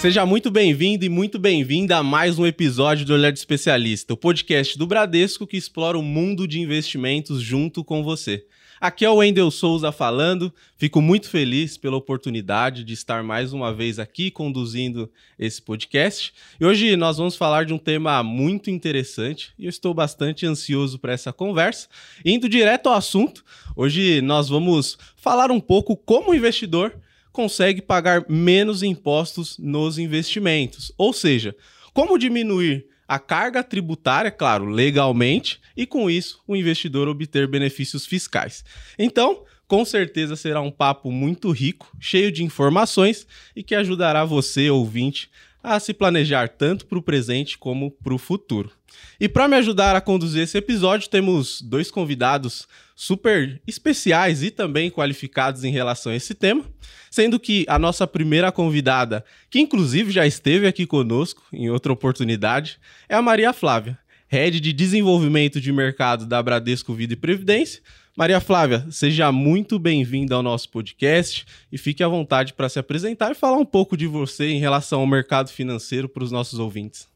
Seja muito bem-vindo e muito bem-vinda a mais um episódio do Olhar de Especialista, o podcast do Bradesco que explora o mundo de investimentos junto com você. Aqui é o Wendel Souza falando. Fico muito feliz pela oportunidade de estar mais uma vez aqui conduzindo esse podcast. E hoje nós vamos falar de um tema muito interessante e eu estou bastante ansioso para essa conversa. Indo direto ao assunto, hoje nós vamos falar um pouco como investidor consegue pagar menos impostos nos investimentos. Ou seja, como diminuir a carga tributária, claro, legalmente, e com isso o investidor obter benefícios fiscais. Então, com certeza será um papo muito rico, cheio de informações e que ajudará você, ouvinte, a se planejar tanto para o presente como para o futuro. E para me ajudar a conduzir esse episódio, temos dois convidados super especiais e também qualificados em relação a esse tema, sendo que a nossa primeira convidada, que inclusive já esteve aqui conosco em outra oportunidade, é a Maria Flávia, Head de Desenvolvimento de Mercado da Bradesco Vida e Previdência. Maria Flávia, seja muito bem-vinda ao nosso podcast e fique à vontade para se apresentar e falar um pouco de você em relação ao mercado financeiro para os nossos ouvintes.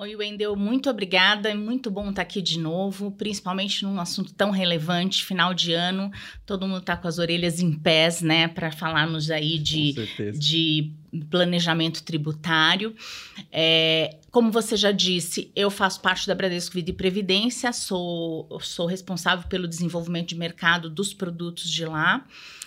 Oi, Wendel, muito obrigada. É muito bom estar aqui de novo, principalmente num assunto tão relevante, final de ano. Todo mundo está com as orelhas em pés, né, para falarmos aí de, de planejamento tributário. É, como você já disse, eu faço parte da Bradesco Vida e Previdência, sou, sou responsável pelo desenvolvimento de mercado dos produtos de lá.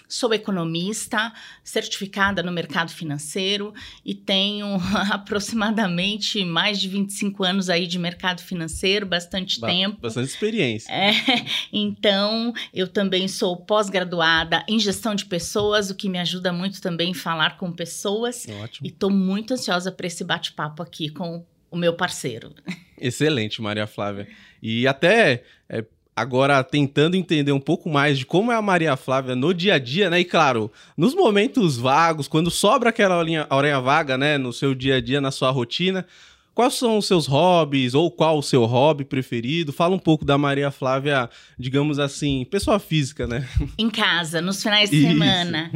Sou economista, certificada no mercado financeiro e tenho aproximadamente mais de 25 anos aí de mercado financeiro, bastante ba tempo. Bastante experiência. É, então, eu também sou pós-graduada em gestão de pessoas, o que me ajuda muito também em falar com pessoas. Ótimo. E estou muito ansiosa para esse bate-papo aqui com o meu parceiro. Excelente, Maria Flávia. E até é, agora tentando entender um pouco mais de como é a Maria Flávia no dia a dia, né? E claro, nos momentos vagos, quando sobra aquela horinha, horinha vaga, né, no seu dia a dia, na sua rotina, Quais são os seus hobbies ou qual o seu hobby preferido? Fala um pouco da Maria Flávia, digamos assim, pessoa física, né? Em casa, nos finais de isso. semana.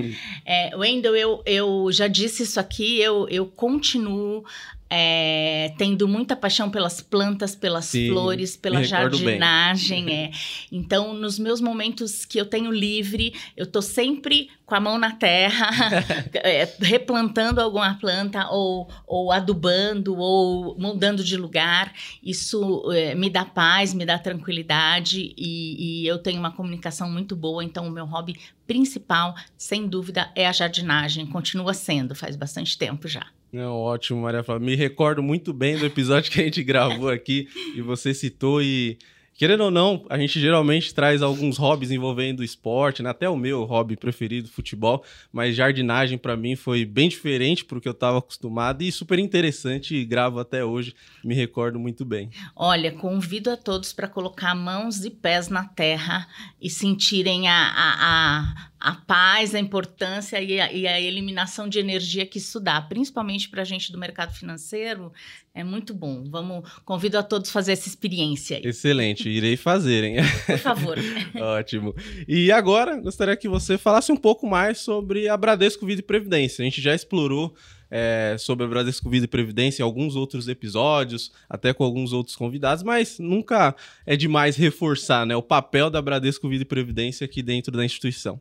É, Wendel, eu, eu já disse isso aqui, eu, eu continuo é, tendo muita paixão pelas plantas, pelas Sim, flores, pela jardinagem. É. Então, nos meus momentos que eu tenho livre, eu tô sempre com a mão na terra, é, replantando alguma planta, ou, ou adubando, ou mudando de lugar. Isso é, me dá paz, me dá tranquilidade e, e eu tenho uma comunicação muito boa. Então, o meu hobby principal, sem dúvida, é a jardinagem. Continua sendo, faz bastante tempo já. É ótimo, Maria Flávia. Me recordo muito bem do episódio que a gente gravou aqui e você citou e Querendo ou não, a gente geralmente traz alguns hobbies envolvendo esporte, né? até o meu hobby preferido, futebol, mas jardinagem para mim foi bem diferente porque eu estava acostumado e super interessante e gravo até hoje, me recordo muito bem. Olha, convido a todos para colocar mãos e pés na terra e sentirem a, a, a a paz, a importância e a, e a, eliminação de energia que isso dá, principalmente para a gente do mercado financeiro, é muito bom. Vamos, convido a todos a fazer essa experiência. Aí. Excelente, irei fazer, hein? Por favor. Ótimo. E agora, gostaria que você falasse um pouco mais sobre a Bradesco Vida e Previdência. A gente já explorou é, sobre a Bradesco Vida e Previdência em alguns outros episódios, até com alguns outros convidados, mas nunca é demais reforçar né, o papel da Bradesco Vida e Previdência aqui dentro da instituição.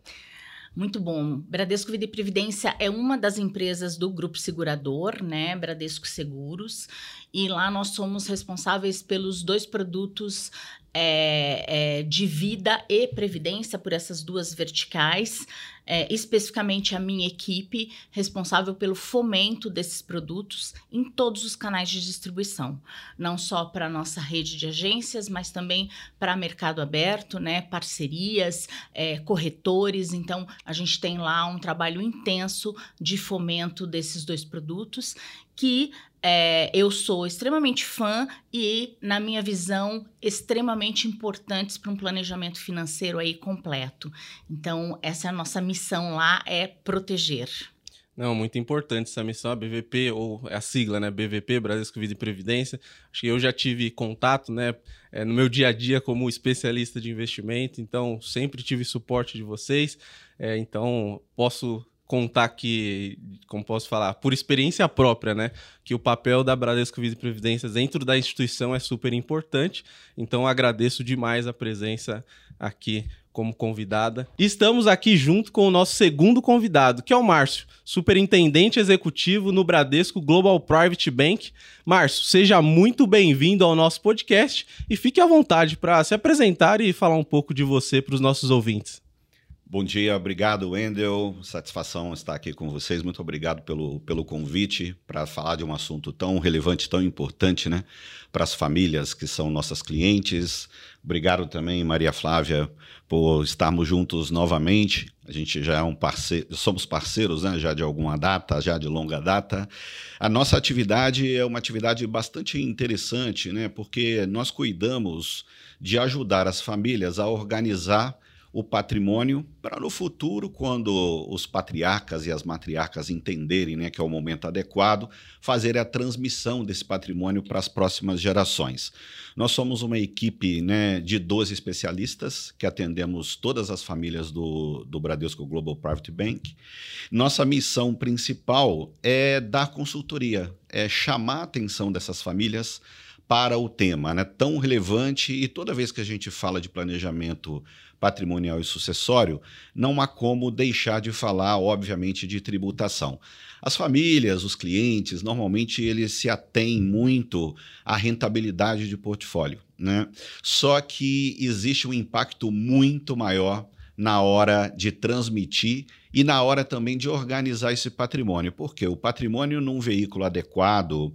Muito bom. Bradesco Vida e Previdência é uma das empresas do grupo segurador, né? Bradesco Seguros. E lá nós somos responsáveis pelos dois produtos é, é, de vida e previdência por essas duas verticais é, especificamente a minha equipe responsável pelo fomento desses produtos em todos os canais de distribuição, não só para a nossa rede de agências, mas também para mercado aberto, né, parcerias, é, corretores. Então, a gente tem lá um trabalho intenso de fomento desses dois produtos que é, eu sou extremamente fã e, na minha visão, extremamente importantes para um planejamento financeiro aí completo. Então, essa é a nossa missão lá, é proteger. Não, muito importante essa missão, a BVP, ou é a sigla, né? BVP, Bradesco Vida e Previdência. Acho que eu já tive contato, né? É, no meu dia a dia como especialista de investimento, então sempre tive suporte de vocês. É, então, posso contar que, como posso falar, por experiência própria, né? Que o papel da Bradesco Vida e Previdência dentro da instituição é super importante. Então agradeço demais a presença aqui como convidada. Estamos aqui junto com o nosso segundo convidado, que é o Márcio, superintendente executivo no Bradesco Global Private Bank. Márcio, seja muito bem-vindo ao nosso podcast e fique à vontade para se apresentar e falar um pouco de você para os nossos ouvintes. Bom dia, obrigado, Wendel. Satisfação estar aqui com vocês. Muito obrigado pelo, pelo convite para falar de um assunto tão relevante, tão importante, né? Para as famílias que são nossas clientes. Obrigado também, Maria Flávia, por estarmos juntos novamente. A gente já é um parceiro, somos parceiros, né? Já de alguma data, já de longa data. A nossa atividade é uma atividade bastante interessante, né? Porque nós cuidamos de ajudar as famílias a organizar o patrimônio para no futuro, quando os patriarcas e as matriarcas entenderem né, que é o momento adequado, fazer a transmissão desse patrimônio para as próximas gerações. Nós somos uma equipe né, de 12 especialistas que atendemos todas as famílias do, do Bradesco Global Private Bank. Nossa missão principal é dar consultoria, é chamar a atenção dessas famílias para o tema, né, tão relevante e toda vez que a gente fala de planejamento patrimonial e sucessório, não há como deixar de falar, obviamente, de tributação. As famílias, os clientes, normalmente eles se atêm muito à rentabilidade de portfólio, né? Só que existe um impacto muito maior na hora de transmitir e na hora também de organizar esse patrimônio, porque o patrimônio num veículo adequado,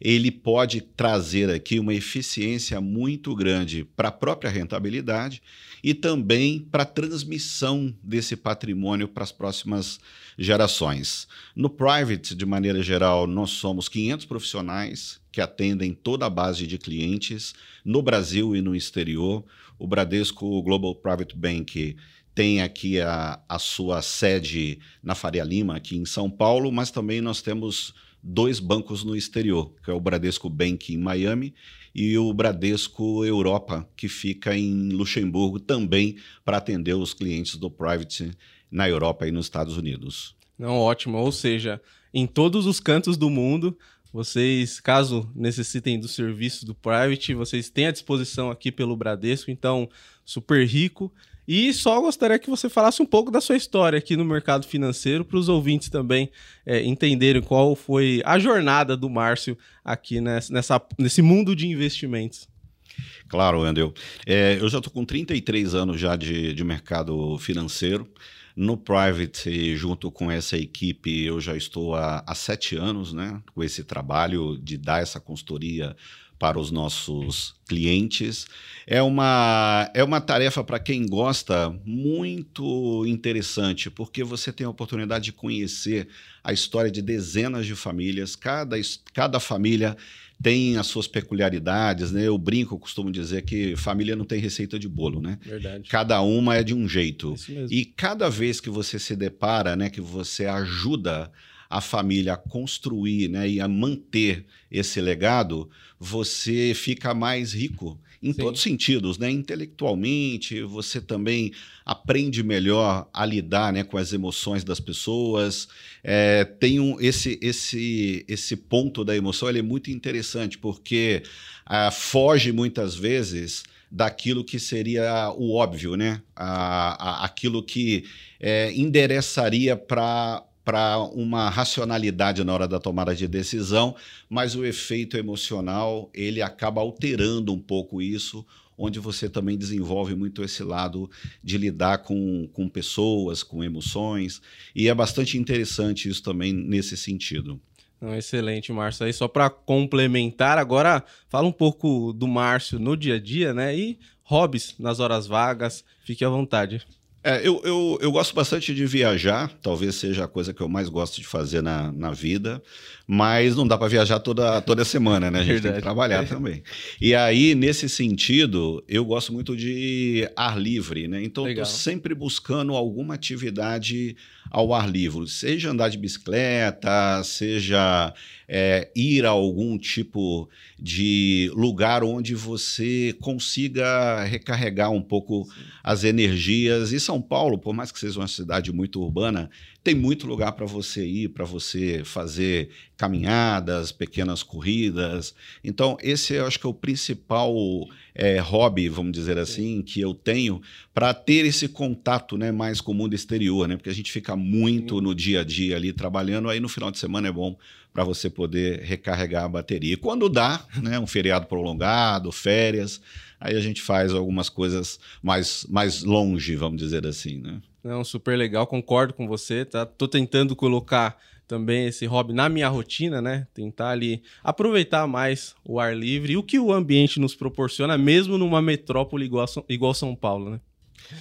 ele pode trazer aqui uma eficiência muito grande para a própria rentabilidade e também para a transmissão desse patrimônio para as próximas gerações. No private, de maneira geral, nós somos 500 profissionais que atendem toda a base de clientes no Brasil e no exterior. O Bradesco Global Private Bank tem aqui a, a sua sede na Faria Lima, aqui em São Paulo, mas também nós temos dois bancos no exterior, que é o Bradesco Bank em Miami e o Bradesco Europa, que fica em Luxemburgo também para atender os clientes do Private na Europa e nos Estados Unidos. Não, ótimo. Ou seja, em todos os cantos do mundo, vocês, caso necessitem do serviço do Private, vocês têm à disposição aqui pelo Bradesco, então super rico. E só gostaria que você falasse um pouco da sua história aqui no mercado financeiro, para os ouvintes também é, entenderem qual foi a jornada do Márcio aqui nessa, nesse mundo de investimentos. Claro, Andel. É, eu já estou com 33 anos já de, de mercado financeiro. No Private, junto com essa equipe, eu já estou há, há sete anos né, com esse trabalho de dar essa consultoria para os nossos clientes. É uma, é uma tarefa para quem gosta muito interessante, porque você tem a oportunidade de conhecer a história de dezenas de famílias, cada, cada família tem as suas peculiaridades, né? Eu brinco, costumo dizer que família não tem receita de bolo, né? Verdade. Cada uma é de um jeito. E cada vez que você se depara, né, que você ajuda a família a construir né, e a manter esse legado, você fica mais rico em Sim. todos os sentidos, né? Intelectualmente, você também aprende melhor a lidar né, com as emoções das pessoas. É, tem um, esse, esse, esse ponto da emoção ele é muito interessante, porque ah, foge muitas vezes daquilo que seria o óbvio, né? A, a, aquilo que é, endereçaria para para uma racionalidade na hora da tomada de decisão, mas o efeito emocional ele acaba alterando um pouco isso, onde você também desenvolve muito esse lado de lidar com, com pessoas, com emoções, e é bastante interessante isso também nesse sentido. excelente, Márcio. Aí só para complementar, agora fala um pouco do Márcio no dia a dia, né? E hobbies nas horas vagas. Fique à vontade. É, eu, eu, eu gosto bastante de viajar, talvez seja a coisa que eu mais gosto de fazer na, na vida, mas não dá para viajar toda, toda semana, né? A gente Verdade. tem que trabalhar é. também. E aí, nesse sentido, eu gosto muito de ar livre, né? Então, estou sempre buscando alguma atividade ao ar livre, seja andar de bicicleta, seja é, ir a algum tipo de lugar onde você consiga recarregar um pouco Sim. as energias. E são São Paulo, por mais que seja uma cidade muito urbana, tem muito lugar para você ir, para você fazer caminhadas, pequenas corridas. Então, esse eu acho que é o principal é, hobby, vamos dizer assim, que eu tenho para ter esse contato né, mais com o mundo exterior, né? Porque a gente fica muito no dia a dia ali trabalhando, aí no final de semana é bom para você poder recarregar a bateria. E quando dá, né, um feriado prolongado, férias, aí a gente faz algumas coisas mais, mais longe, vamos dizer assim, né? Não, super legal, concordo com você, tá? Tô tentando colocar também esse hobby na minha rotina, né? Tentar ali aproveitar mais o ar livre e o que o ambiente nos proporciona, mesmo numa metrópole igual, igual São Paulo, né?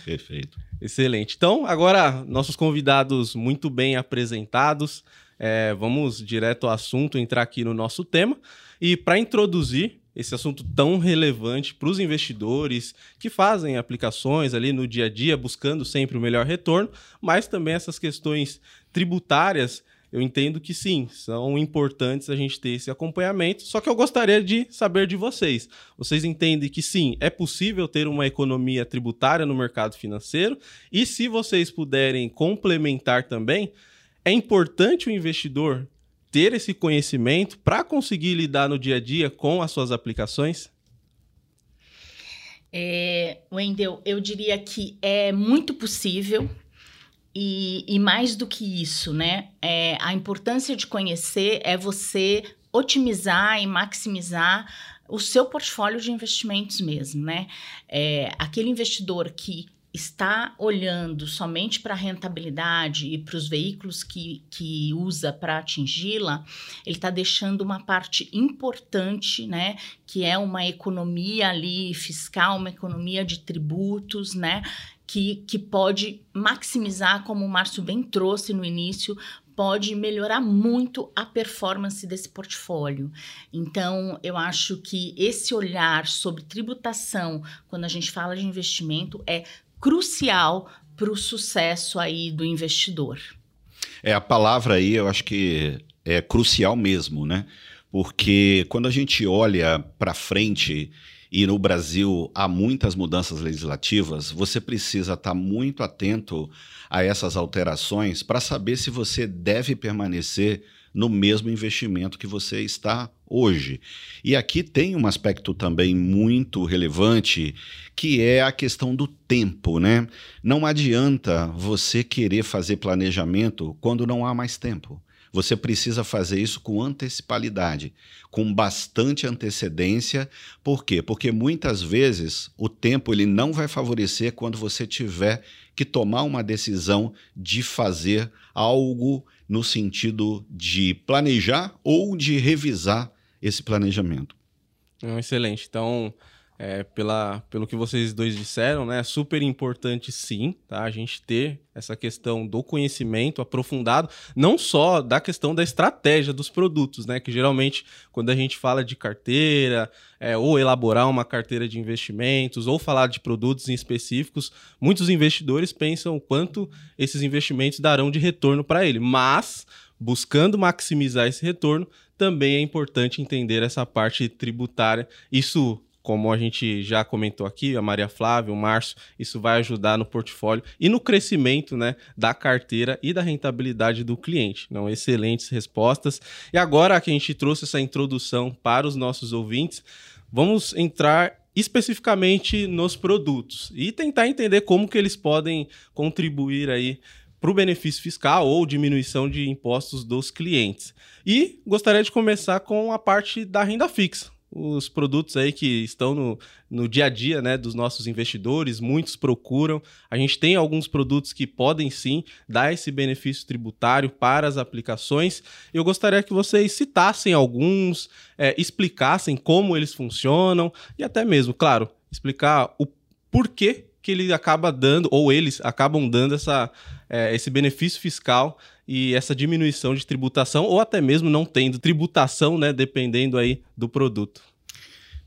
Perfeito. Excelente. Então, agora, nossos convidados muito bem apresentados. É, vamos direto ao assunto, entrar aqui no nosso tema. E para introduzir esse assunto tão relevante para os investidores que fazem aplicações ali no dia a dia, buscando sempre o melhor retorno, mas também essas questões tributárias. Eu entendo que sim, são importantes a gente ter esse acompanhamento. Só que eu gostaria de saber de vocês. Vocês entendem que sim, é possível ter uma economia tributária no mercado financeiro? E se vocês puderem complementar também, é importante o investidor ter esse conhecimento para conseguir lidar no dia a dia com as suas aplicações? É, Wendel, eu diria que é muito possível e, e mais do que isso, né? É, a importância de conhecer é você otimizar e maximizar o seu portfólio de investimentos mesmo, né? É, aquele investidor que está olhando somente para a rentabilidade e para os veículos que, que usa para atingi-la, ele está deixando uma parte importante, né, que é uma economia ali fiscal, uma economia de tributos, né, que, que pode maximizar, como o Márcio bem trouxe no início, pode melhorar muito a performance desse portfólio. Então, eu acho que esse olhar sobre tributação, quando a gente fala de investimento, é crucial para o sucesso aí do investidor. É, a palavra aí eu acho que é crucial mesmo, né? Porque quando a gente olha para frente e no Brasil há muitas mudanças legislativas, você precisa estar tá muito atento a essas alterações para saber se você deve permanecer no mesmo investimento que você está hoje. E aqui tem um aspecto também muito relevante, que é a questão do tempo, né? Não adianta você querer fazer planejamento quando não há mais tempo. Você precisa fazer isso com antecipalidade, com bastante antecedência. Por quê? Porque muitas vezes o tempo ele não vai favorecer quando você tiver que tomar uma decisão de fazer algo no sentido de planejar ou de revisar esse planejamento. excelente. Então, é, pela, pelo que vocês dois disseram, né, é super importante sim, tá? A gente ter essa questão do conhecimento aprofundado, não só da questão da estratégia dos produtos, né? Que geralmente, quando a gente fala de carteira, é, ou elaborar uma carteira de investimentos, ou falar de produtos em específicos, muitos investidores pensam quanto esses investimentos darão de retorno para ele. Mas, buscando maximizar esse retorno, também é importante entender essa parte tributária. Isso como a gente já comentou aqui, a Maria Flávia, o Márcio, isso vai ajudar no portfólio e no crescimento né, da carteira e da rentabilidade do cliente. Não, excelentes respostas. E agora que a gente trouxe essa introdução para os nossos ouvintes, vamos entrar especificamente nos produtos e tentar entender como que eles podem contribuir aí para o benefício fiscal ou diminuição de impostos dos clientes. E gostaria de começar com a parte da renda fixa os produtos aí que estão no, no dia a dia né, dos nossos investidores, muitos procuram. A gente tem alguns produtos que podem sim dar esse benefício tributário para as aplicações. Eu gostaria que vocês citassem alguns, é, explicassem como eles funcionam e até mesmo, claro, explicar o porquê que ele acaba dando, ou eles acabam dando essa, é, esse benefício fiscal e essa diminuição de tributação, ou até mesmo não tendo tributação, né, dependendo aí do produto.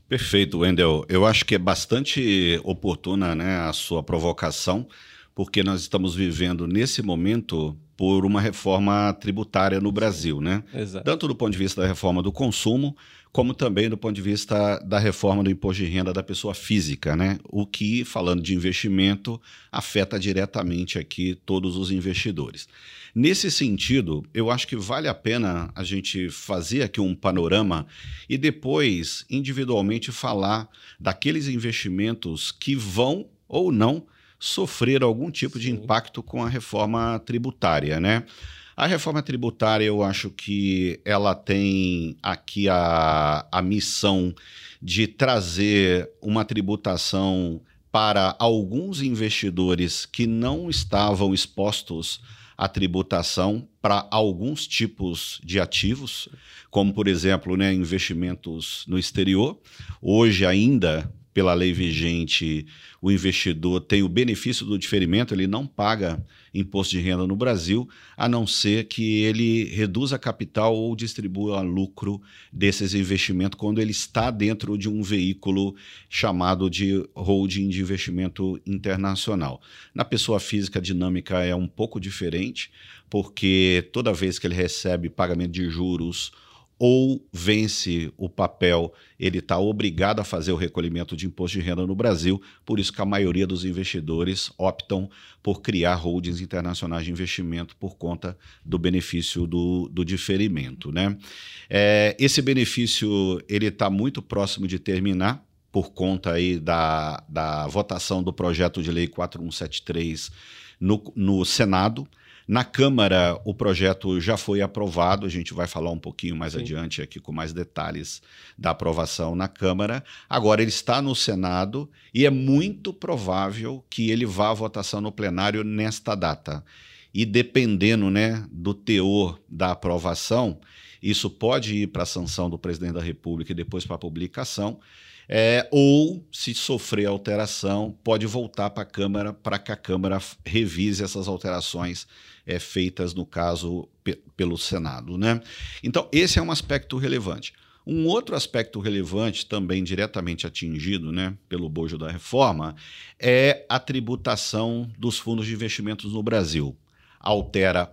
Perfeito, Wendel. Eu acho que é bastante oportuna né, a sua provocação, porque nós estamos vivendo nesse momento por uma reforma tributária no Brasil, né? Exato. Tanto do ponto de vista da reforma do consumo, como também do ponto de vista da reforma do imposto de renda da pessoa física, né? O que, falando de investimento, afeta diretamente aqui todos os investidores. Nesse sentido, eu acho que vale a pena a gente fazer aqui um panorama e depois individualmente falar daqueles investimentos que vão ou não sofrer algum tipo de impacto com a reforma tributária, né? A reforma tributária, eu acho que ela tem aqui a, a missão de trazer uma tributação para alguns investidores que não estavam expostos à tributação para alguns tipos de ativos, como, por exemplo, né, investimentos no exterior. Hoje, ainda, pela lei vigente, o investidor tem o benefício do diferimento, ele não paga imposto de renda no Brasil, a não ser que ele reduza capital ou distribua lucro desses investimentos quando ele está dentro de um veículo chamado de holding de investimento internacional. Na pessoa física, a dinâmica é um pouco diferente, porque toda vez que ele recebe pagamento de juros ou vence o papel, ele está obrigado a fazer o recolhimento de imposto de renda no Brasil, por isso que a maioria dos investidores optam por criar holdings internacionais de investimento por conta do benefício do, do diferimento. Né? É, esse benefício ele está muito próximo de terminar, por conta aí da, da votação do projeto de lei 4173 no, no Senado. Na Câmara, o projeto já foi aprovado, a gente vai falar um pouquinho mais Sim. adiante aqui com mais detalhes da aprovação na Câmara. Agora ele está no Senado e é muito provável que ele vá à votação no plenário nesta data. E dependendo né, do teor da aprovação, isso pode ir para a sanção do presidente da República e depois para a publicação. É, ou, se sofrer alteração, pode voltar para a Câmara para que a Câmara revise essas alterações é, feitas, no caso, pelo Senado. Né? Então, esse é um aspecto relevante. Um outro aspecto relevante, também diretamente atingido né, pelo bojo da reforma, é a tributação dos fundos de investimentos no Brasil. Altera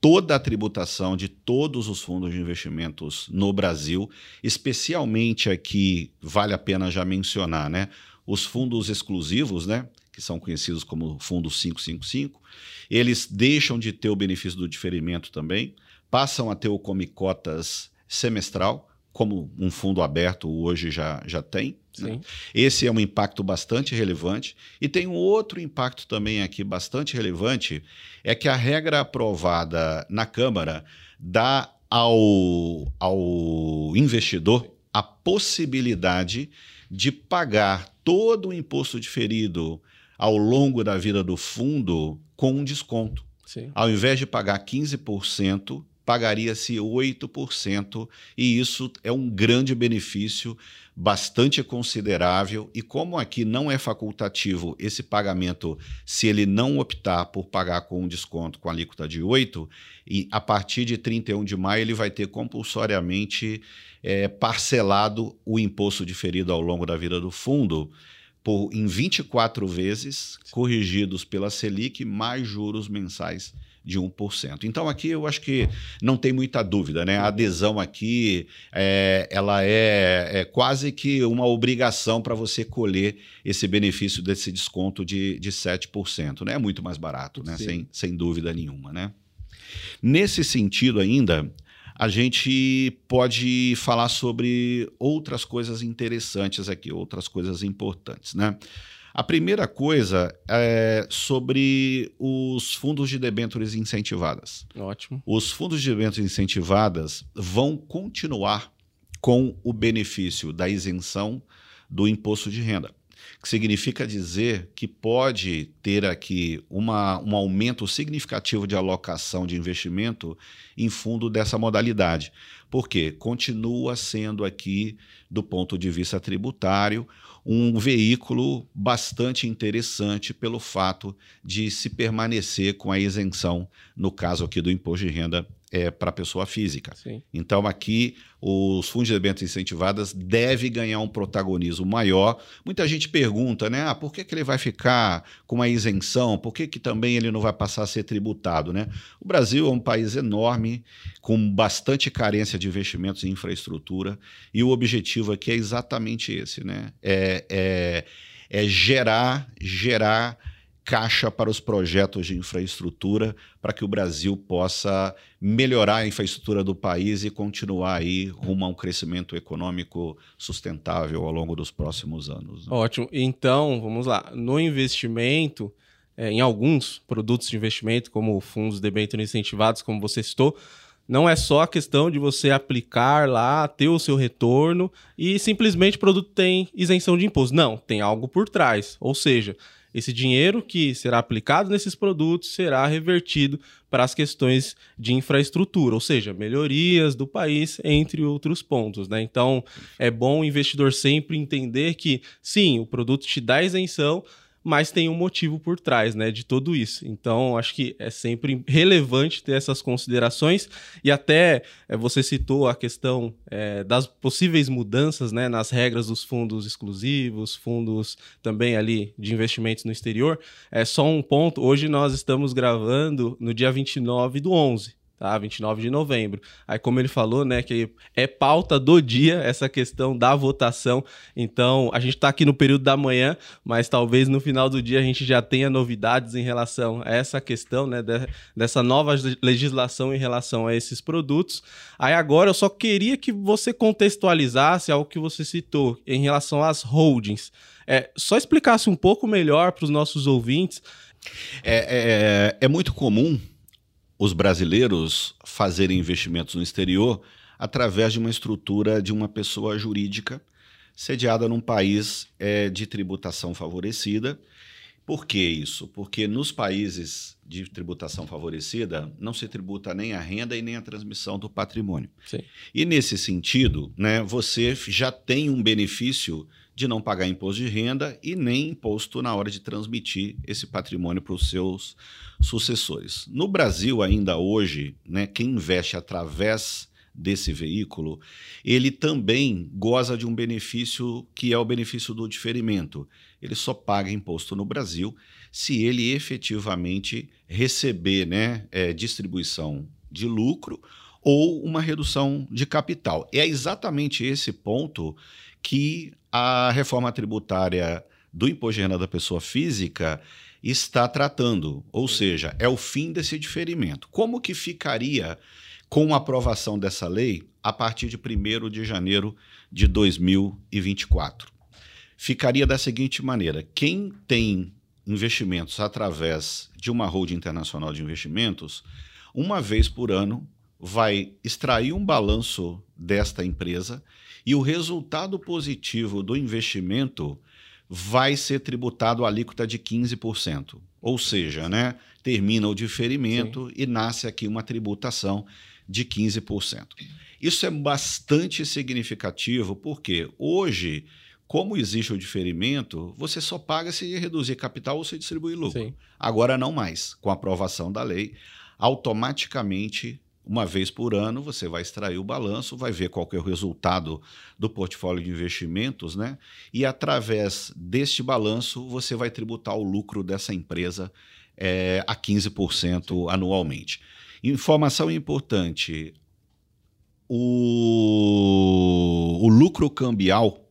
toda a tributação de todos os fundos de investimentos no Brasil, especialmente aqui, vale a pena já mencionar, né? Os fundos exclusivos, né? Que são conhecidos como Fundo 555, eles deixam de ter o benefício do diferimento também, passam a ter o Comicotas semestral, como um fundo aberto hoje já, já tem. Né? Esse é um impacto bastante relevante. E tem um outro impacto também aqui bastante relevante, é que a regra aprovada na Câmara dá ao, ao investidor a possibilidade de pagar todo o imposto diferido ao longo da vida do fundo com um desconto. Sim. Ao invés de pagar 15%, pagaria-se 8%, e isso é um grande benefício, bastante considerável. E como aqui não é facultativo esse pagamento, se ele não optar por pagar com um desconto com alíquota de 8%, e a partir de 31 de maio ele vai ter compulsoriamente é, parcelado o imposto diferido ao longo da vida do fundo por, em 24 vezes, corrigidos pela Selic, mais juros mensais de 1%. Então aqui eu acho que não tem muita dúvida, né? A adesão aqui é, ela é, é quase que uma obrigação para você colher esse benefício desse desconto de, de 7%. Né? É muito mais barato, né? Sem, sem dúvida nenhuma. Né? Nesse sentido ainda, a gente pode falar sobre outras coisas interessantes aqui, outras coisas importantes. Né? A primeira coisa é sobre os fundos de debêntures incentivadas. Ótimo. Os fundos de debêntures incentivadas vão continuar com o benefício da isenção do imposto de renda que significa dizer que pode ter aqui uma, um aumento significativo de alocação de investimento em fundo dessa modalidade. Porque continua sendo aqui, do ponto de vista tributário, um veículo bastante interessante pelo fato de se permanecer com a isenção, no caso aqui do imposto de renda é, para a pessoa física. Sim. Então, aqui, os fundos de debêntures incentivadas devem ganhar um protagonismo maior. Muita gente pergunta, né? Ah, por que, que ele vai ficar com uma isenção? Por que, que também ele não vai passar a ser tributado, né? O Brasil é um país enorme, com bastante carência de investimentos em infraestrutura, e o objetivo aqui é exatamente esse, né? É, é, é gerar, gerar caixa para os projetos de infraestrutura para que o Brasil possa melhorar a infraestrutura do país e continuar aí rumo a um crescimento econômico sustentável ao longo dos próximos anos. Né? Ótimo. Então, vamos lá. No investimento, é, em alguns produtos de investimento, como fundos de debênture incentivados, como você citou, não é só a questão de você aplicar lá, ter o seu retorno e simplesmente o produto tem isenção de imposto. Não, tem algo por trás. Ou seja, esse dinheiro que será aplicado nesses produtos será revertido para as questões de infraestrutura, ou seja, melhorias do país, entre outros pontos. Né? Então, é bom o investidor sempre entender que, sim, o produto te dá isenção, mas tem um motivo por trás, né, de tudo isso. Então, acho que é sempre relevante ter essas considerações e até é, você citou a questão é, das possíveis mudanças, né, nas regras dos fundos exclusivos, fundos também ali de investimentos no exterior. É só um ponto. Hoje nós estamos gravando no dia 29 do 11 tá? 29 de novembro. Aí, como ele falou, né, que é pauta do dia essa questão da votação. Então, a gente está aqui no período da manhã, mas talvez no final do dia a gente já tenha novidades em relação a essa questão, né, de, dessa nova legislação em relação a esses produtos. Aí, agora, eu só queria que você contextualizasse algo que você citou em relação às holdings. É, só explicasse um pouco melhor para os nossos ouvintes. É, é, é muito comum os brasileiros fazerem investimentos no exterior através de uma estrutura de uma pessoa jurídica sediada num país é, de tributação favorecida. Por que isso? Porque nos países de tributação favorecida não se tributa nem a renda e nem a transmissão do patrimônio. Sim. E nesse sentido, né, você já tem um benefício de não pagar imposto de renda e nem imposto na hora de transmitir esse patrimônio para os seus sucessores. No Brasil, ainda hoje, né, quem investe através desse veículo, ele também goza de um benefício que é o benefício do diferimento. Ele só paga imposto no Brasil se ele efetivamente receber né, é, distribuição de lucro ou uma redução de capital. É exatamente esse ponto que a reforma tributária do imposto de renda da pessoa física está tratando, ou seja, é o fim desse diferimento. Como que ficaria com a aprovação dessa lei a partir de 1 de janeiro de 2024? Ficaria da seguinte maneira: quem tem investimentos através de uma holding internacional de investimentos, uma vez por ano vai extrair um balanço desta empresa e o resultado positivo do investimento vai ser tributado a alíquota de 15%. Ou seja, né, termina o diferimento Sim. e nasce aqui uma tributação de 15%. Isso é bastante significativo porque hoje, como existe o diferimento, você só paga se reduzir capital ou se distribuir lucro. Sim. Agora não mais. Com a aprovação da lei, automaticamente uma vez por ano, você vai extrair o balanço, vai ver qual é o resultado do portfólio de investimentos, né? E através deste balanço, você vai tributar o lucro dessa empresa é, a 15% anualmente. Informação importante: o, o lucro cambial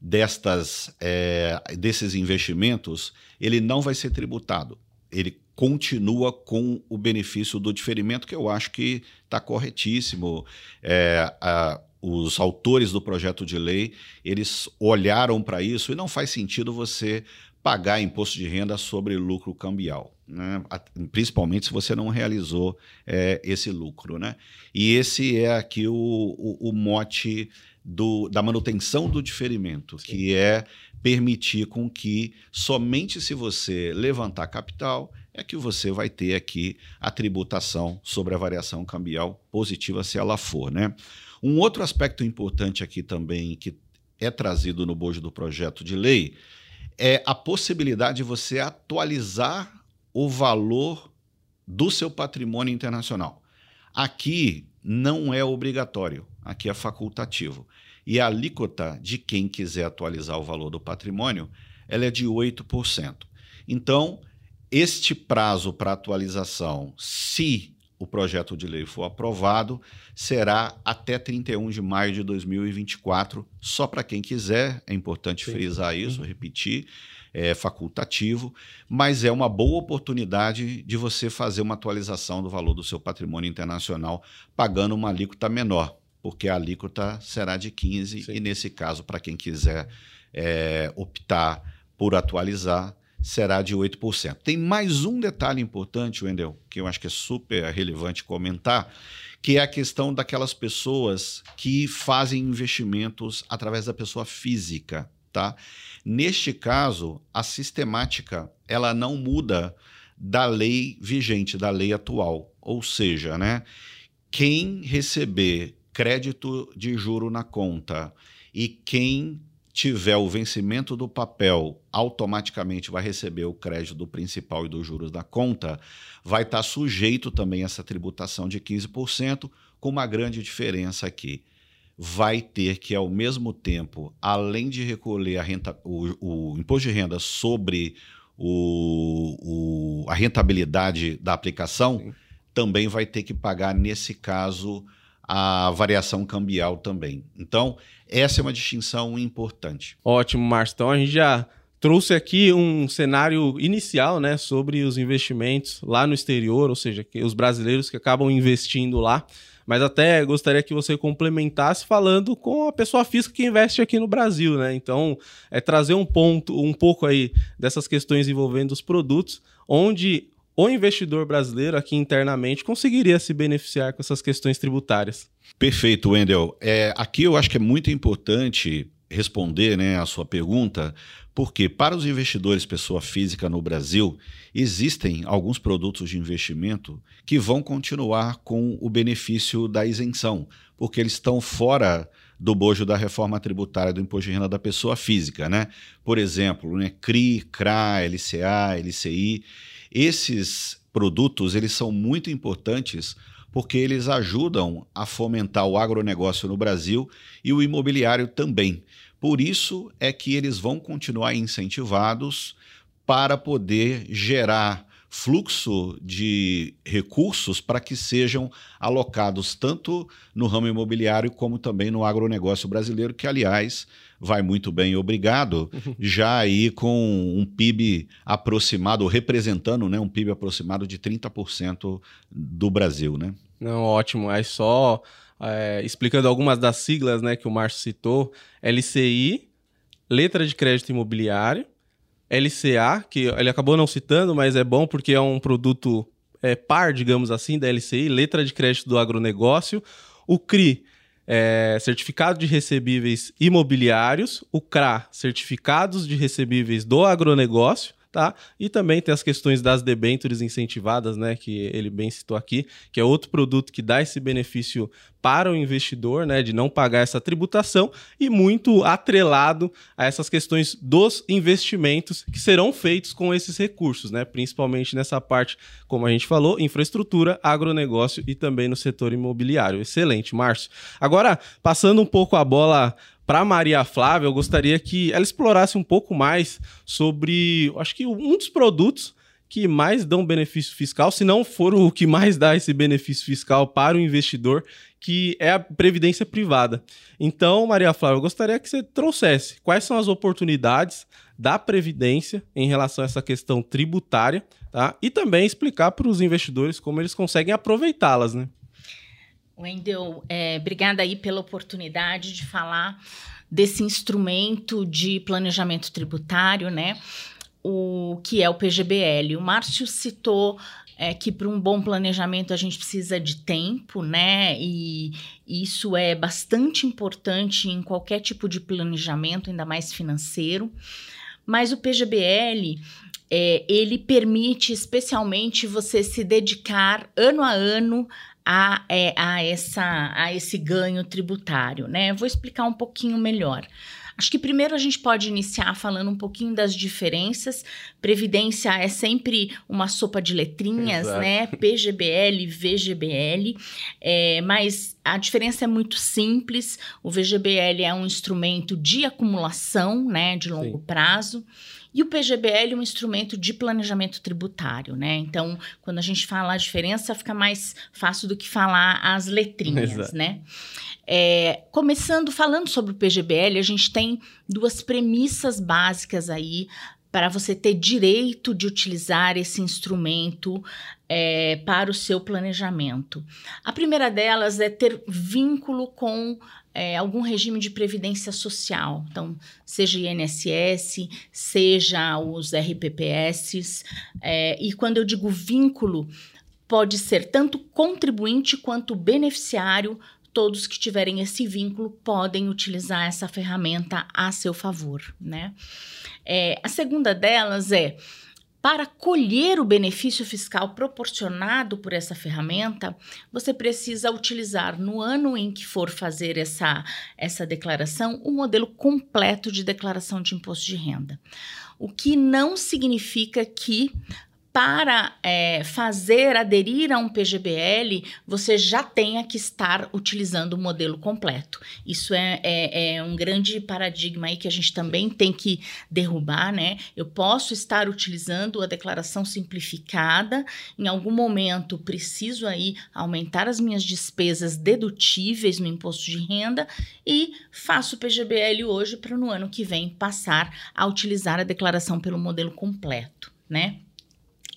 destas, é, desses investimentos ele não vai ser tributado. Ele continua com o benefício do diferimento, que eu acho que está corretíssimo. É, a, os autores do projeto de lei eles olharam para isso e não faz sentido você pagar imposto de renda sobre lucro cambial, né? principalmente se você não realizou é, esse lucro. Né? E esse é aqui o, o, o mote do, da manutenção do diferimento, Sim. que é permitir com que somente se você levantar capital é que você vai ter aqui a tributação sobre a variação cambial positiva, se ela for. Né? Um outro aspecto importante aqui também, que é trazido no bojo do projeto de lei, é a possibilidade de você atualizar o valor do seu patrimônio internacional. Aqui não é obrigatório, aqui é facultativo. E a alíquota de quem quiser atualizar o valor do patrimônio, ela é de 8%. Então, este prazo para atualização, se o projeto de lei for aprovado, será até 31 de maio de 2024, só para quem quiser, é importante Sim. frisar isso, uhum. repetir, é facultativo, mas é uma boa oportunidade de você fazer uma atualização do valor do seu patrimônio internacional pagando uma alíquota menor, porque a alíquota será de 15 Sim. e nesse caso, para quem quiser é, optar por atualizar, será de 8%. Tem mais um detalhe importante, Wendel, que eu acho que é super relevante comentar, que é a questão daquelas pessoas que fazem investimentos através da pessoa física, tá? Neste caso, a sistemática, ela não muda da lei vigente, da lei atual. Ou seja, né, quem receber crédito de juro na conta e quem tiver o vencimento do papel, automaticamente vai receber o crédito do principal e dos juros da conta, vai estar sujeito também a essa tributação de 15%, com uma grande diferença aqui. Vai ter que, ao mesmo tempo, além de recolher a renta, o, o imposto de renda sobre o, o, a rentabilidade da aplicação, Sim. também vai ter que pagar, nesse caso, a variação cambial também. Então, essa é uma distinção importante. Ótimo, Márcio. Então, a gente já trouxe aqui um cenário inicial né, sobre os investimentos lá no exterior, ou seja, os brasileiros que acabam investindo lá. Mas até gostaria que você complementasse falando com a pessoa física que investe aqui no Brasil, né? Então, é trazer um ponto, um pouco aí dessas questões envolvendo os produtos, onde o investidor brasileiro aqui internamente conseguiria se beneficiar com essas questões tributárias. Perfeito, Wendel. É, aqui eu acho que é muito importante responder né, a sua pergunta, porque para os investidores pessoa física no Brasil, existem alguns produtos de investimento que vão continuar com o benefício da isenção, porque eles estão fora do bojo da reforma tributária do imposto de renda da pessoa física, né? Por exemplo, né, CRI, CRA, LCA, LCI. Esses produtos eles são muito importantes porque eles ajudam a fomentar o agronegócio no Brasil e o imobiliário também. Por isso é que eles vão continuar incentivados para poder gerar fluxo de recursos para que sejam alocados tanto no ramo imobiliário como também no agronegócio brasileiro, que, aliás, vai muito bem, obrigado, já aí com um PIB aproximado, representando né, um PIB aproximado de 30% do Brasil. Né? Não, ótimo. Aí só é, explicando algumas das siglas né, que o Márcio citou, LCI, letra de crédito imobiliário, LCA, que ele acabou não citando, mas é bom porque é um produto é, par, digamos assim, da LCI, letra de crédito do agronegócio. O CRI, é, certificado de recebíveis imobiliários. O CRA, certificados de recebíveis do agronegócio tá? E também tem as questões das debêntures incentivadas, né, que ele bem citou aqui, que é outro produto que dá esse benefício para o investidor, né, de não pagar essa tributação e muito atrelado a essas questões dos investimentos que serão feitos com esses recursos, né, principalmente nessa parte, como a gente falou, infraestrutura, agronegócio e também no setor imobiliário. Excelente, Márcio. Agora, passando um pouco a bola para Maria Flávia, eu gostaria que ela explorasse um pouco mais sobre, acho que um dos produtos que mais dão benefício fiscal, se não for o que mais dá esse benefício fiscal para o investidor, que é a previdência privada. Então, Maria Flávia, eu gostaria que você trouxesse quais são as oportunidades da previdência em relação a essa questão tributária, tá? E também explicar para os investidores como eles conseguem aproveitá-las, né? Wendel, é, obrigada aí pela oportunidade de falar desse instrumento de planejamento tributário, né? O que é o PGBL. O Márcio citou é, que para um bom planejamento a gente precisa de tempo, né? E isso é bastante importante em qualquer tipo de planejamento, ainda mais financeiro. Mas o PGBL é, ele permite especialmente você se dedicar ano a ano a, é, a, essa, a esse ganho tributário, né? Vou explicar um pouquinho melhor. Acho que primeiro a gente pode iniciar falando um pouquinho das diferenças. Previdência é sempre uma sopa de letrinhas, Exato. né? PGBL, VGBL, é, mas a diferença é muito simples. O VGBL é um instrumento de acumulação, né, de longo Sim. prazo. E o PGBL é um instrumento de planejamento tributário, né? Então, quando a gente fala a diferença, fica mais fácil do que falar as letrinhas, Exato. né? É, começando falando sobre o PGBL, a gente tem duas premissas básicas aí para você ter direito de utilizar esse instrumento é, para o seu planejamento. A primeira delas é ter vínculo com é, algum regime de previdência social. Então, seja INSS, seja os RPPS. É, e quando eu digo vínculo, pode ser tanto contribuinte quanto beneficiário. Todos que tiverem esse vínculo podem utilizar essa ferramenta a seu favor, né? É, a segunda delas é para colher o benefício fiscal proporcionado por essa ferramenta, você precisa utilizar no ano em que for fazer essa, essa declaração o modelo completo de declaração de imposto de renda. O que não significa que para é, fazer aderir a um PGBL, você já tenha que estar utilizando o modelo completo. Isso é, é, é, um grande paradigma aí que a gente também tem que derrubar, né? Eu posso estar utilizando a declaração simplificada, em algum momento preciso aí aumentar as minhas despesas dedutíveis no imposto de renda e faço o PGBL hoje para no ano que vem passar a utilizar a declaração pelo modelo completo, né?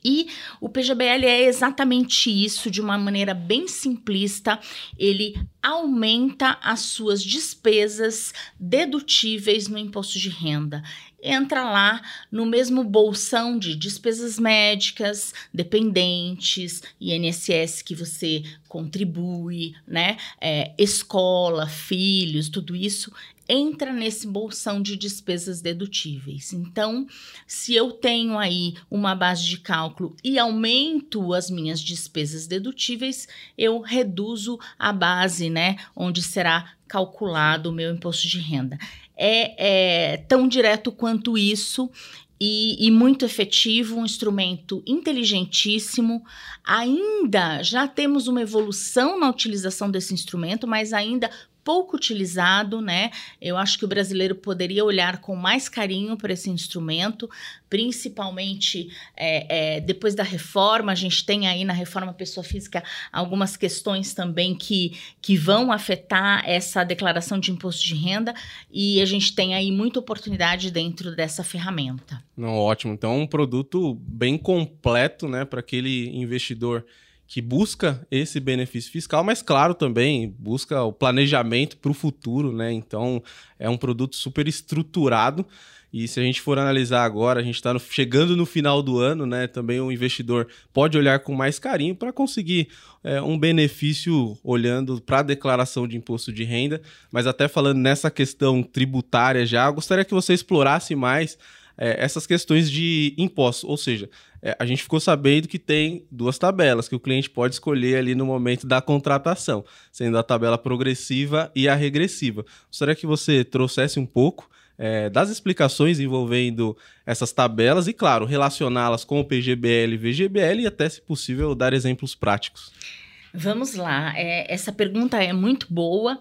E o PGBL é exatamente isso, de uma maneira bem simplista. Ele aumenta as suas despesas dedutíveis no imposto de renda. Entra lá no mesmo bolsão de despesas médicas, dependentes, INSS que você contribui, né? É, escola, filhos, tudo isso entra nesse bolsão de despesas dedutíveis. Então, se eu tenho aí uma base de cálculo e aumento as minhas despesas dedutíveis, eu reduzo a base, né, onde será calculado o meu imposto de renda. É, é tão direto quanto isso e, e, muito efetivo, um instrumento inteligentíssimo. Ainda já temos uma evolução na utilização desse instrumento, mas ainda pouco utilizado, né? Eu acho que o brasileiro poderia olhar com mais carinho para esse instrumento, principalmente é, é, depois da reforma. A gente tem aí na reforma pessoa física algumas questões também que, que vão afetar essa declaração de imposto de renda e a gente tem aí muita oportunidade dentro dessa ferramenta. Não, ótimo. Então, um produto bem completo, né, para aquele investidor que busca esse benefício fiscal, mas claro também busca o planejamento para o futuro, né? Então é um produto super estruturado. E se a gente for analisar agora, a gente está chegando no final do ano, né? Também o investidor pode olhar com mais carinho para conseguir é, um benefício olhando para a declaração de imposto de renda. Mas até falando nessa questão tributária já, gostaria que você explorasse mais é, essas questões de impostos. Ou seja, é, a gente ficou sabendo que tem duas tabelas que o cliente pode escolher ali no momento da contratação, sendo a tabela progressiva e a regressiva. Gostaria que você trouxesse um pouco é, das explicações envolvendo essas tabelas e, claro, relacioná-las com o PGBL e VGBL e até, se possível, dar exemplos práticos. Vamos lá. É, essa pergunta é muito boa.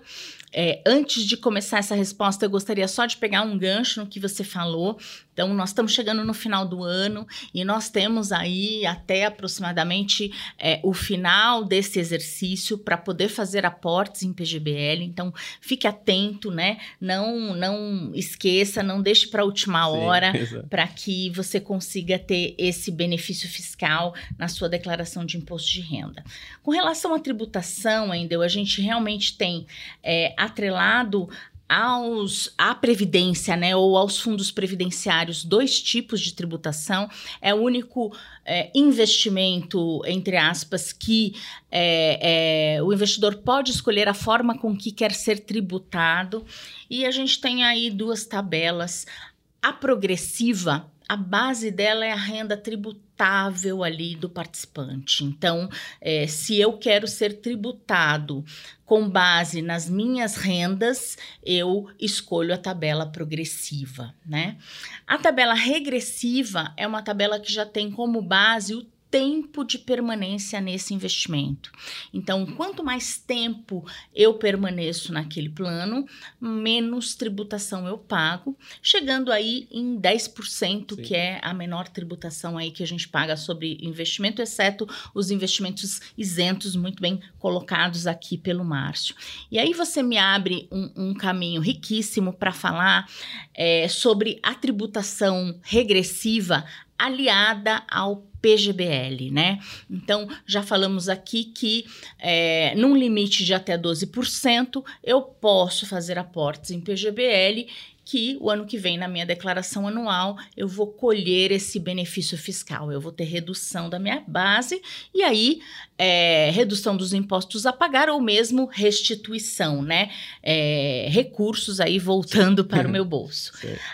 É, antes de começar essa resposta, eu gostaria só de pegar um gancho no que você falou. Então, nós estamos chegando no final do ano e nós temos aí até aproximadamente é, o final desse exercício para poder fazer aportes em PGBL. Então, fique atento, né? Não, não esqueça, não deixe para a última Sim, hora para que você consiga ter esse benefício fiscal na sua declaração de imposto de renda. Com relação à tributação, ainda, a gente realmente tem é, atrelado aos, à previdência, né, ou aos fundos previdenciários, dois tipos de tributação. É o único é, investimento, entre aspas, que é, é, o investidor pode escolher a forma com que quer ser tributado. E a gente tem aí duas tabelas. a progressiva, a base dela é a renda tributável ali do participante. Então, é, se eu quero ser tributado com base nas minhas rendas, eu escolho a tabela progressiva, né? A tabela regressiva é uma tabela que já tem como base o tempo de permanência nesse investimento. Então, quanto mais tempo eu permaneço naquele plano, menos tributação eu pago, chegando aí em 10%, Sim. que é a menor tributação aí que a gente paga sobre investimento, exceto os investimentos isentos, muito bem colocados aqui pelo Márcio. E aí você me abre um, um caminho riquíssimo para falar é, sobre a tributação regressiva aliada ao PGBL, né? Então, já falamos aqui que é, num limite de até 12%, eu posso fazer aportes em PGBL que o ano que vem, na minha declaração anual, eu vou colher esse benefício fiscal. Eu vou ter redução da minha base e aí é, redução dos impostos a pagar ou mesmo restituição, né? É, recursos aí voltando para o meu bolso.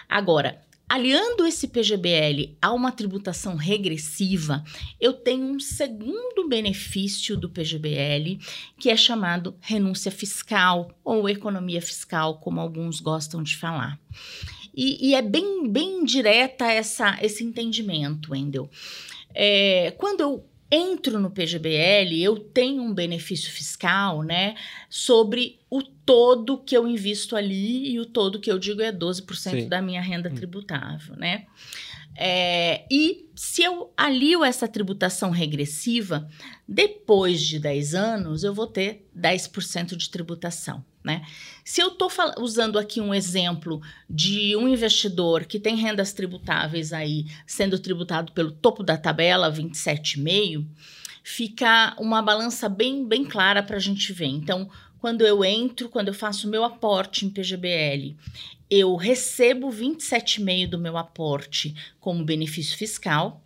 Agora, Aliando esse PGBL a uma tributação regressiva, eu tenho um segundo benefício do PGBL, que é chamado renúncia fiscal ou economia fiscal, como alguns gostam de falar. E, e é bem, bem direta essa, esse entendimento, Wendel. É, quando eu entro no PGBL, eu tenho um benefício fiscal, né, sobre o todo que eu invisto ali e o todo que eu digo é 12% Sim. da minha renda hum. tributável, né? É, e se eu alio essa tributação regressiva, depois de 10 anos, eu vou ter 10% de tributação. Né? Se eu estou usando aqui um exemplo de um investidor que tem rendas tributáveis aí sendo tributado pelo topo da tabela, 27,5, fica uma balança bem, bem clara para a gente ver. Então, quando eu entro, quando eu faço meu aporte em PGBL, eu recebo 27,5 do meu aporte como benefício fiscal.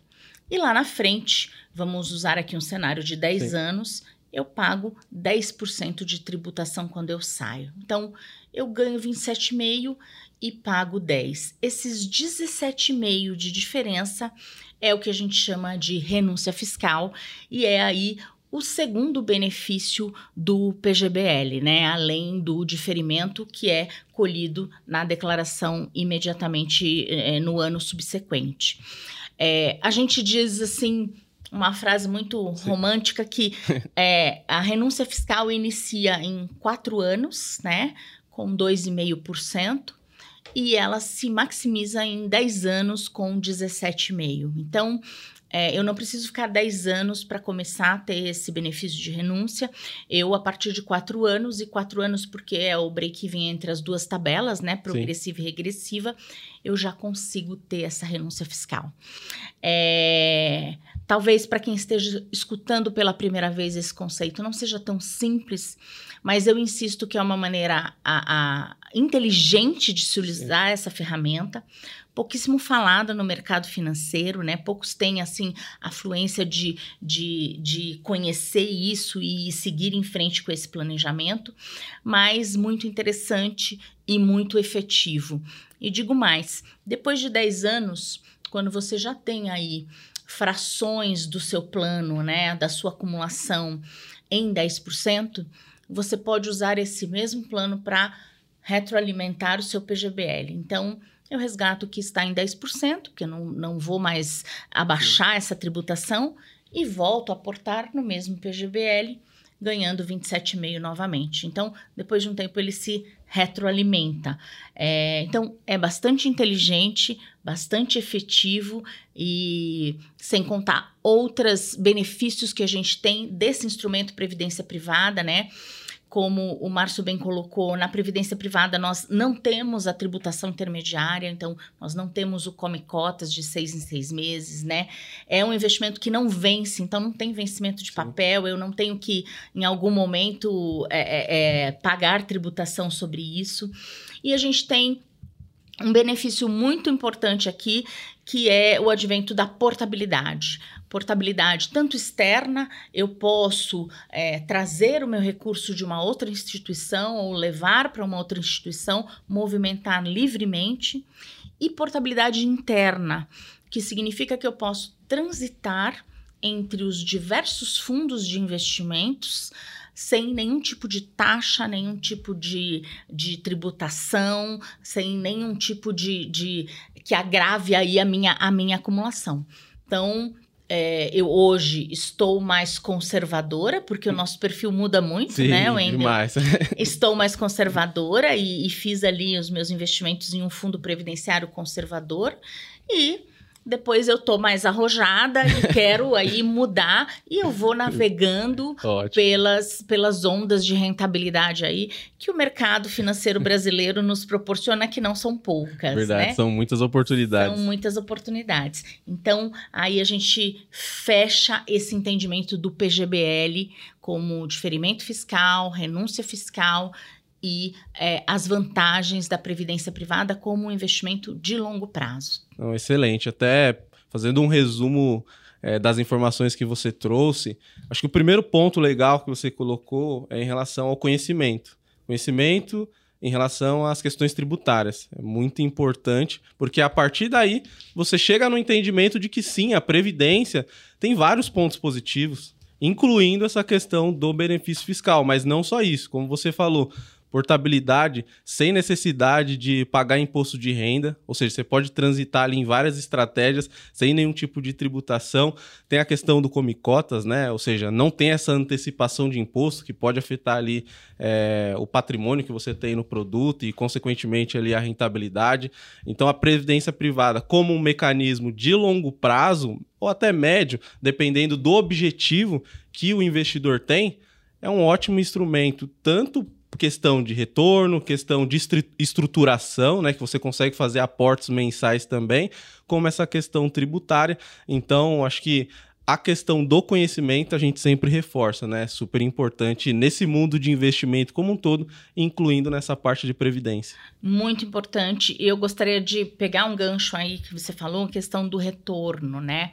E lá na frente, vamos usar aqui um cenário de 10 Sim. anos, eu pago 10% de tributação quando eu saio. Então, eu ganho 27,5 e pago 10. Esses 17,5 de diferença é o que a gente chama de renúncia fiscal e é aí o segundo benefício do PGBL, né, além do diferimento que é colhido na declaração imediatamente é, no ano subsequente. É, a gente diz assim uma frase muito Sim. romântica que é, a renúncia fiscal inicia em quatro anos, né, com 2,5%, e ela se maximiza em 10 anos com 17,5%. Então, é, eu não preciso ficar 10 anos para começar a ter esse benefício de renúncia. Eu, a partir de 4 anos, e 4 anos porque é o break-even entre as duas tabelas, né? Progressiva Sim. e regressiva, eu já consigo ter essa renúncia fiscal. É, talvez para quem esteja escutando pela primeira vez esse conceito não seja tão simples, mas eu insisto que é uma maneira a, a inteligente de se utilizar Sim. essa ferramenta pouquíssimo falada no mercado financeiro, né? Poucos têm, assim, a fluência de, de, de conhecer isso e seguir em frente com esse planejamento, mas muito interessante e muito efetivo. E digo mais, depois de 10 anos, quando você já tem aí frações do seu plano, né, da sua acumulação em 10%, você pode usar esse mesmo plano para retroalimentar o seu PGBL. Então, eu resgato o que está em 10%, porque eu não, não vou mais abaixar essa tributação, e volto a aportar no mesmo PGBL, ganhando 27,5% novamente. Então, depois de um tempo, ele se retroalimenta. É, então, é bastante inteligente, bastante efetivo e sem contar outros benefícios que a gente tem desse instrumento previdência privada, né? Como o Márcio bem colocou, na previdência privada nós não temos a tributação intermediária, então nós não temos o come cotas de seis em seis meses, né? É um investimento que não vence, então não tem vencimento de Sim. papel, eu não tenho que, em algum momento, é, é, é, pagar tributação sobre isso. E a gente tem um benefício muito importante aqui, que é o advento da portabilidade portabilidade tanto externa, eu posso é, trazer o meu recurso de uma outra instituição ou levar para uma outra instituição, movimentar livremente. e portabilidade interna, que significa que eu posso transitar entre os diversos fundos de investimentos sem nenhum tipo de taxa, nenhum tipo de, de tributação, sem nenhum tipo de, de que agrave aí a minha, a minha acumulação. Então, é, eu hoje estou mais conservadora, porque o nosso perfil muda muito, Sim, né, Wendel? demais. estou mais conservadora e, e, fiz ali os meus investimentos em um fundo previdenciário conservador. E depois eu tô mais arrojada e quero aí mudar e eu vou navegando pelas, pelas ondas de rentabilidade aí que o mercado financeiro brasileiro nos proporciona, que não são poucas. Verdade, né? são muitas oportunidades. São muitas oportunidades. Então, aí a gente fecha esse entendimento do PGBL como diferimento fiscal, renúncia fiscal e é, as vantagens da previdência privada como um investimento de longo prazo. Excelente. Até fazendo um resumo é, das informações que você trouxe, acho que o primeiro ponto legal que você colocou é em relação ao conhecimento. Conhecimento em relação às questões tributárias. É muito importante, porque a partir daí você chega no entendimento de que sim, a Previdência tem vários pontos positivos, incluindo essa questão do benefício fiscal, mas não só isso, como você falou portabilidade sem necessidade de pagar imposto de renda, ou seja, você pode transitar ali em várias estratégias sem nenhum tipo de tributação. Tem a questão do come cotas, né? Ou seja, não tem essa antecipação de imposto que pode afetar ali é, o patrimônio que você tem no produto e, consequentemente, ali a rentabilidade. Então, a previdência privada, como um mecanismo de longo prazo ou até médio, dependendo do objetivo que o investidor tem, é um ótimo instrumento tanto questão de retorno, questão de estruturação, né, que você consegue fazer aportes mensais também, como essa questão tributária. Então, acho que a questão do conhecimento a gente sempre reforça, né? Super importante nesse mundo de investimento como um todo, incluindo nessa parte de previdência. Muito importante. Eu gostaria de pegar um gancho aí que você falou, a questão do retorno, né?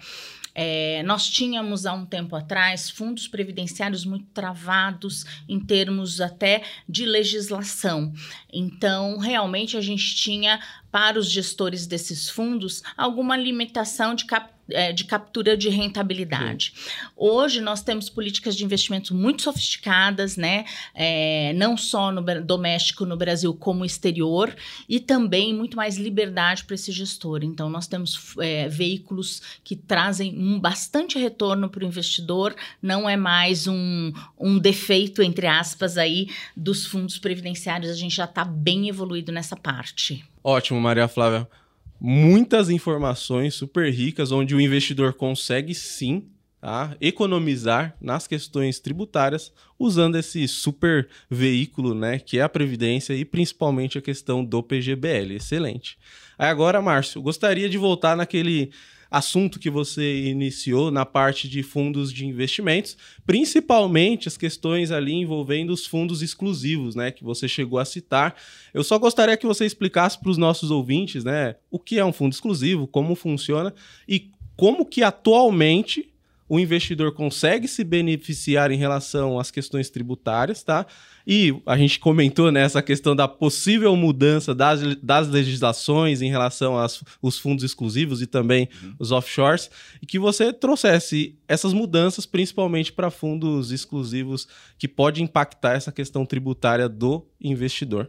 É, nós tínhamos há um tempo atrás fundos previdenciários muito travados em termos até de legislação. Então, realmente a gente tinha para os gestores desses fundos alguma limitação de cap é, de captura de rentabilidade. Sim. Hoje nós temos políticas de investimentos muito sofisticadas, né? É, não só no doméstico no Brasil como exterior, e também muito mais liberdade para esse gestor. Então, nós temos é, veículos que trazem um bastante retorno para o investidor, não é mais um, um defeito, entre aspas, aí dos fundos previdenciários. A gente já está bem evoluído nessa parte. Ótimo, Maria Flávia muitas informações super ricas, onde o investidor consegue sim tá, economizar nas questões tributárias usando esse super veículo né, que é a Previdência e principalmente a questão do PGBL. Excelente. Aí agora, Márcio, gostaria de voltar naquele assunto que você iniciou na parte de fundos de investimentos, principalmente as questões ali envolvendo os fundos exclusivos, né, que você chegou a citar. Eu só gostaria que você explicasse para os nossos ouvintes, né, o que é um fundo exclusivo, como funciona e como que atualmente o investidor consegue se beneficiar em relação às questões tributárias, tá? E a gente comentou nessa né, questão da possível mudança das, das legislações em relação aos os fundos exclusivos e também uhum. os offshores, e que você trouxesse essas mudanças principalmente para fundos exclusivos que pode impactar essa questão tributária do investidor.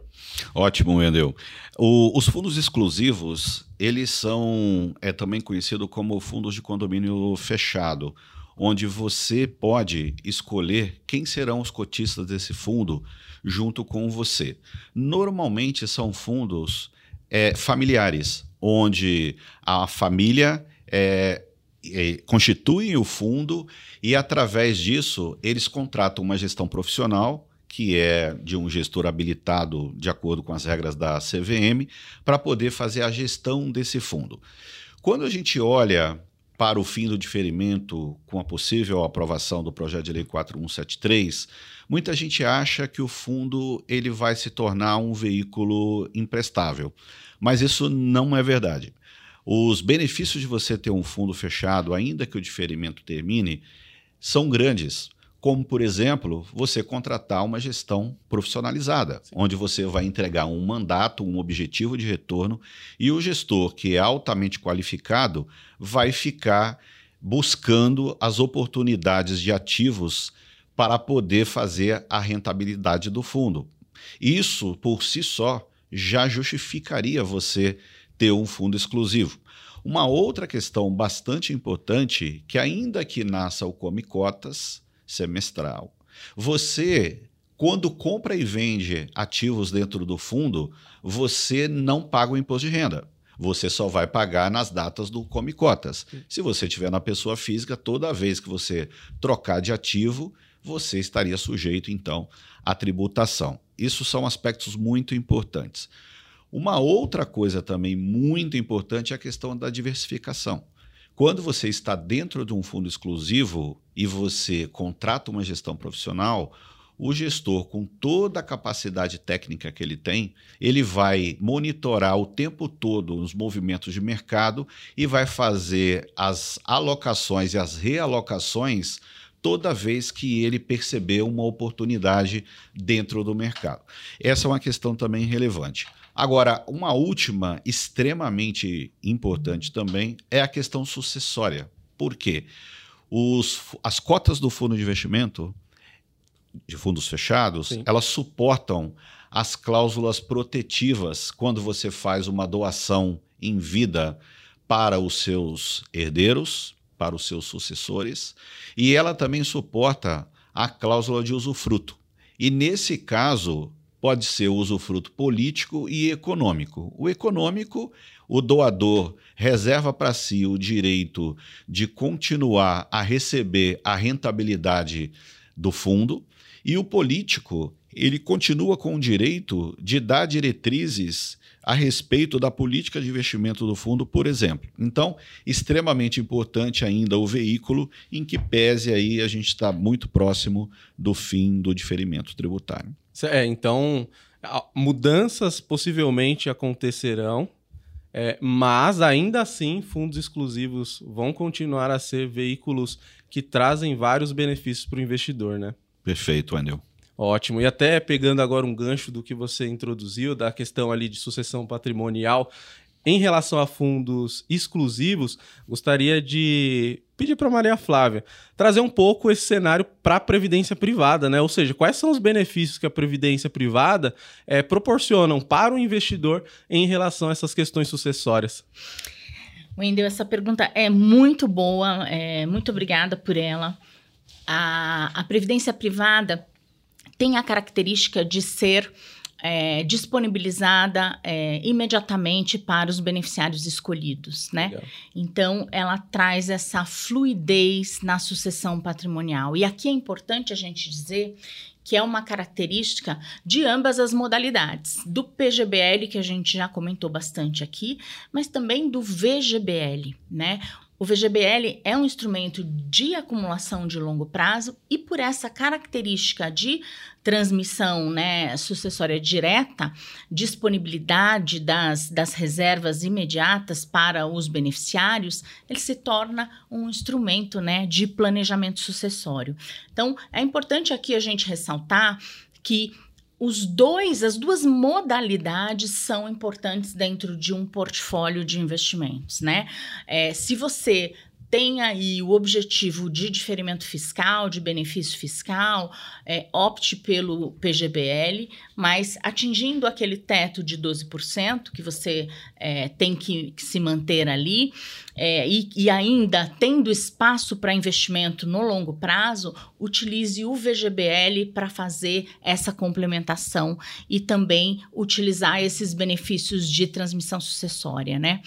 Ótimo, Wendel. Os fundos exclusivos, eles são é também conhecido como fundos de condomínio fechado onde você pode escolher quem serão os cotistas desse fundo junto com você. Normalmente são fundos é, familiares, onde a família é, é, constitui o fundo e, através disso, eles contratam uma gestão profissional que é de um gestor habilitado de acordo com as regras da CVM, para poder fazer a gestão desse fundo. Quando a gente olha para o fim do diferimento com a possível aprovação do projeto de lei 4173, muita gente acha que o fundo ele vai se tornar um veículo imprestável, mas isso não é verdade. Os benefícios de você ter um fundo fechado, ainda que o diferimento termine, são grandes. Como, por exemplo, você contratar uma gestão profissionalizada, Sim. onde você vai entregar um mandato, um objetivo de retorno, e o gestor, que é altamente qualificado, vai ficar buscando as oportunidades de ativos para poder fazer a rentabilidade do fundo. Isso, por si só, já justificaria você ter um fundo exclusivo. Uma outra questão bastante importante, que ainda que nasça o Come Cotas semestral, você, quando compra e vende ativos dentro do fundo, você não paga o imposto de renda. Você só vai pagar nas datas do Come Cotas. Se você tiver na pessoa física, toda vez que você trocar de ativo, você estaria sujeito, então, à tributação. Isso são aspectos muito importantes. Uma outra coisa também muito importante é a questão da diversificação. Quando você está dentro de um fundo exclusivo e você contrata uma gestão profissional, o gestor, com toda a capacidade técnica que ele tem, ele vai monitorar o tempo todo os movimentos de mercado e vai fazer as alocações e as realocações toda vez que ele perceber uma oportunidade dentro do mercado. Essa é uma questão também relevante. Agora, uma última extremamente importante também é a questão sucessória. Por quê? Os, as cotas do fundo de investimento, de fundos fechados, Sim. elas suportam as cláusulas protetivas quando você faz uma doação em vida para os seus herdeiros, para os seus sucessores, e ela também suporta a cláusula de usufruto. E nesse caso, pode ser usufruto político e econômico. O econômico, o doador reserva para si o direito de continuar a receber a rentabilidade do fundo, e o político, ele continua com o direito de dar diretrizes a respeito da política de investimento do fundo, por exemplo. Então, extremamente importante ainda o veículo em que pese aí a gente está muito próximo do fim do diferimento tributário. É, então, mudanças possivelmente acontecerão, é, mas ainda assim, fundos exclusivos vão continuar a ser veículos que trazem vários benefícios para o investidor, né? Perfeito, Anel. Ótimo. E até pegando agora um gancho do que você introduziu, da questão ali de sucessão patrimonial, em relação a fundos exclusivos, gostaria de pedir para Maria Flávia trazer um pouco esse cenário para a previdência privada, né? Ou seja, quais são os benefícios que a previdência privada é, proporcionam para o investidor em relação a essas questões sucessórias? Wendel, essa pergunta é muito boa, é, muito obrigada por ela. A, a previdência privada tem a característica de ser é, disponibilizada é, imediatamente para os beneficiários escolhidos, né? Legal. Então, ela traz essa fluidez na sucessão patrimonial. E aqui é importante a gente dizer que é uma característica de ambas as modalidades, do PGBL, que a gente já comentou bastante aqui, mas também do VGBL, né? O VGBL é um instrumento de acumulação de longo prazo e por essa característica de transmissão né, sucessória direta, disponibilidade das, das reservas imediatas para os beneficiários, ele se torna um instrumento né, de planejamento sucessório. Então, é importante aqui a gente ressaltar que os dois, as duas modalidades são importantes dentro de um portfólio de investimentos, né? É, se você tem aí o objetivo de diferimento fiscal, de benefício fiscal, é, opte pelo PGBL, mas atingindo aquele teto de 12% que você é, tem que, que, se manter ali, é, e, e, ainda tendo espaço para investimento no longo prazo, utilize o VGBL para fazer essa complementação e também utilizar esses benefícios de transmissão sucessória, né?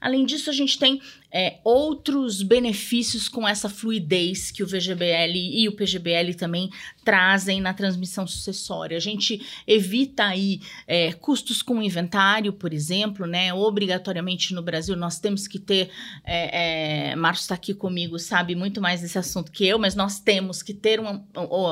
Além disso, a gente tem é, outros benefícios com essa fluidez que o VGBL e o PGBL também trazem na transmissão sucessória. A gente evita aí é, custos com inventário, por exemplo, né? Obrigatoriamente no Brasil nós temos que ter. É, é, Márcio está aqui comigo, sabe muito mais desse assunto que eu, mas nós temos que ter um,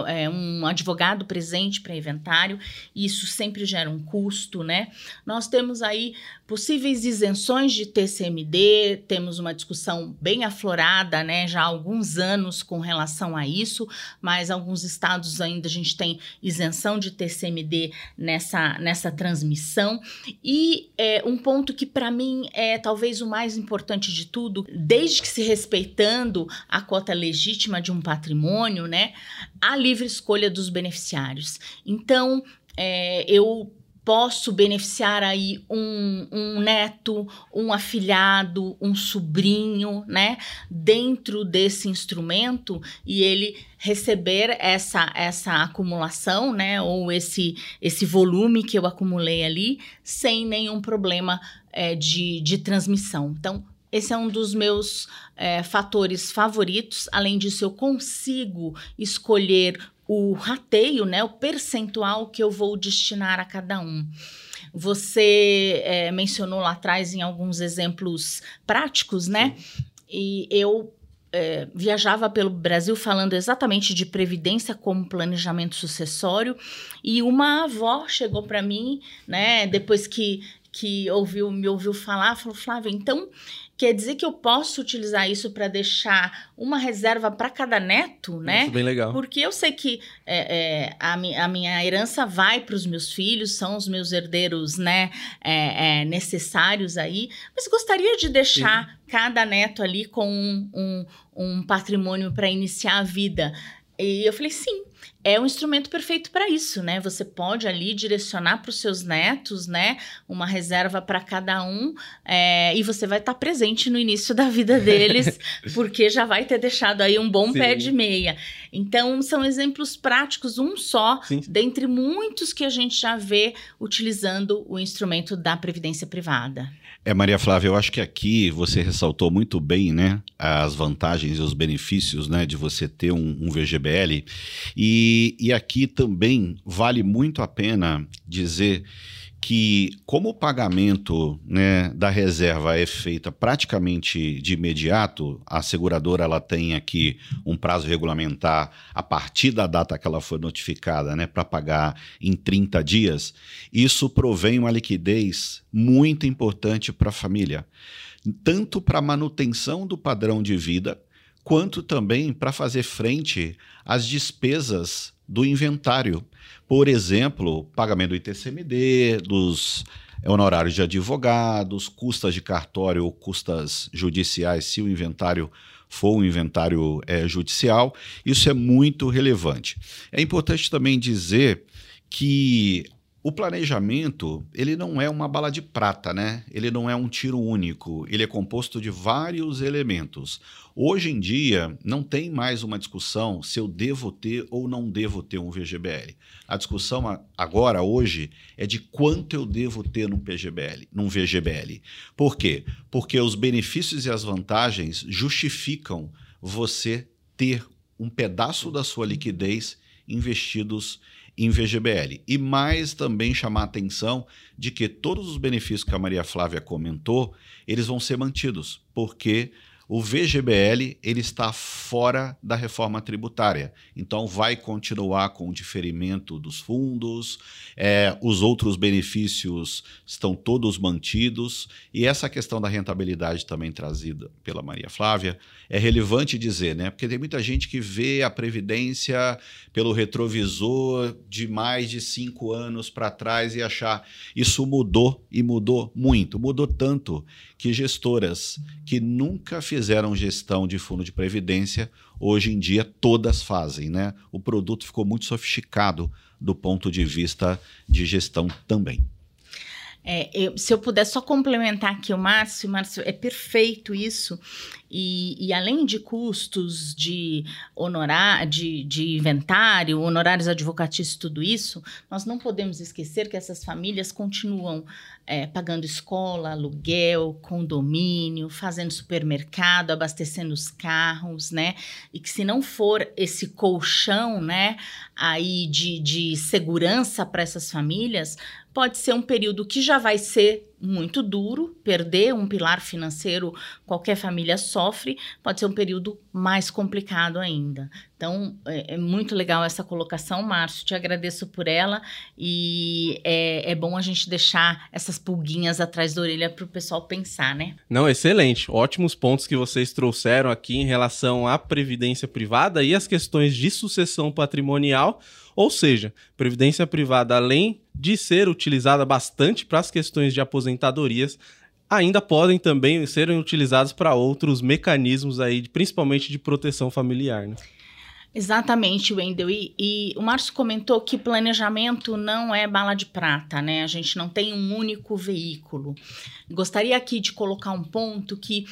é, um advogado presente para inventário, e isso sempre gera um custo, né? Nós temos aí possíveis isenções de TC TCMD, temos uma discussão bem aflorada, né, já há alguns anos com relação a isso, mas alguns estados ainda a gente tem isenção de TCMD nessa, nessa transmissão. E é, um ponto que para mim é talvez o mais importante de tudo, desde que se respeitando a cota legítima de um patrimônio, né, a livre escolha dos beneficiários. Então, é, eu posso beneficiar aí um, um neto, um afilhado, um sobrinho, né, dentro desse instrumento e ele receber essa essa acumulação, né, ou esse esse volume que eu acumulei ali sem nenhum problema é, de, de transmissão. Então esse é um dos meus é, fatores favoritos. Além disso, eu consigo escolher o rateio, né, o percentual que eu vou destinar a cada um. Você é, mencionou lá atrás em alguns exemplos práticos, né? E eu é, viajava pelo Brasil falando exatamente de previdência como planejamento sucessório e uma avó chegou para mim, né? Depois que que ouviu me ouviu falar, falou Flávia, então Quer dizer que eu posso utilizar isso para deixar uma reserva para cada neto, né? Isso, bem legal. Porque eu sei que é, é, a, mi, a, minha herança vai para os meus filhos, são os meus herdeiros, né? É, é necessários aí. Mas gostaria de deixar Sim. cada neto ali com um, um, um patrimônio para iniciar a vida. E eu falei, sim, é um instrumento perfeito para isso, né? Você pode ali direcionar para os seus netos, né? Uma reserva para cada um, é, e você vai estar tá presente no início da vida deles, porque já vai ter deixado aí um bom Sim. pé de meia. Então, são exemplos práticos, um só, Sim. dentre muitos que a gente já vê utilizando o instrumento da previdência privada. É, Maria Flávia, eu acho que aqui você ressaltou muito bem, né, as vantagens e os benefícios, né, de você ter um, um VGBL. E, e aqui também vale muito a pena dizer que, como o pagamento né, da reserva é feita praticamente de imediato, a seguradora ela tem aqui um prazo regulamentar a partir da data que ela foi notificada né, para pagar em 30 dias, isso provém uma liquidez muito importante para a família, tanto para a manutenção do padrão de vida, quanto também para fazer frente às despesas do inventário. Por exemplo, pagamento do ITCMD, dos honorários de advogados, custas de cartório ou custas judiciais, se o inventário for um inventário é, judicial. Isso é muito relevante. É importante também dizer que o planejamento, ele não é uma bala de prata, né? Ele não é um tiro único, ele é composto de vários elementos. Hoje em dia, não tem mais uma discussão se eu devo ter ou não devo ter um VGBL. A discussão agora, hoje, é de quanto eu devo ter num PGBL, num VGBL. Por quê? Porque os benefícios e as vantagens justificam você ter um pedaço da sua liquidez investidos em VGBL. E mais também chamar a atenção de que todos os benefícios que a Maria Flávia comentou, eles vão ser mantidos, porque o VGBL ele está fora da reforma tributária, então vai continuar com o diferimento dos fundos, é, os outros benefícios estão todos mantidos, e essa questão da rentabilidade também trazida pela Maria Flávia é relevante dizer, né? Porque tem muita gente que vê a Previdência pelo retrovisor de mais de cinco anos para trás e achar isso mudou e mudou muito, mudou tanto que gestoras que nunca fizeram gestão de fundo de previdência, hoje em dia todas fazem, né? O produto ficou muito sofisticado do ponto de vista de gestão também. É, eu, se eu puder só complementar aqui o Márcio, Márcio, é perfeito isso. E, e além de custos de honorar, de, de inventário, honorários advocatícios, tudo isso, nós não podemos esquecer que essas famílias continuam é, pagando escola, aluguel, condomínio, fazendo supermercado, abastecendo os carros, né? E que se não for esse colchão, né, aí de, de segurança para essas famílias, pode ser um período que já vai ser muito duro, perder um pilar financeiro, qualquer família sofre, pode ser um período mais complicado ainda. Então, é, é muito legal essa colocação, Márcio, te agradeço por ela e é, é bom a gente deixar essas pulguinhas atrás da orelha para o pessoal pensar, né? Não, excelente. Ótimos pontos que vocês trouxeram aqui em relação à previdência privada e as questões de sucessão patrimonial. Ou seja, previdência privada, além de ser utilizada bastante para as questões de aposentadorias, ainda podem também serem utilizadas para outros mecanismos aí, principalmente de proteção familiar. Né? Exatamente, Wendel. E, e, o Márcio comentou que planejamento não é bala de prata, né? A gente não tem um único veículo. Gostaria aqui de colocar um ponto que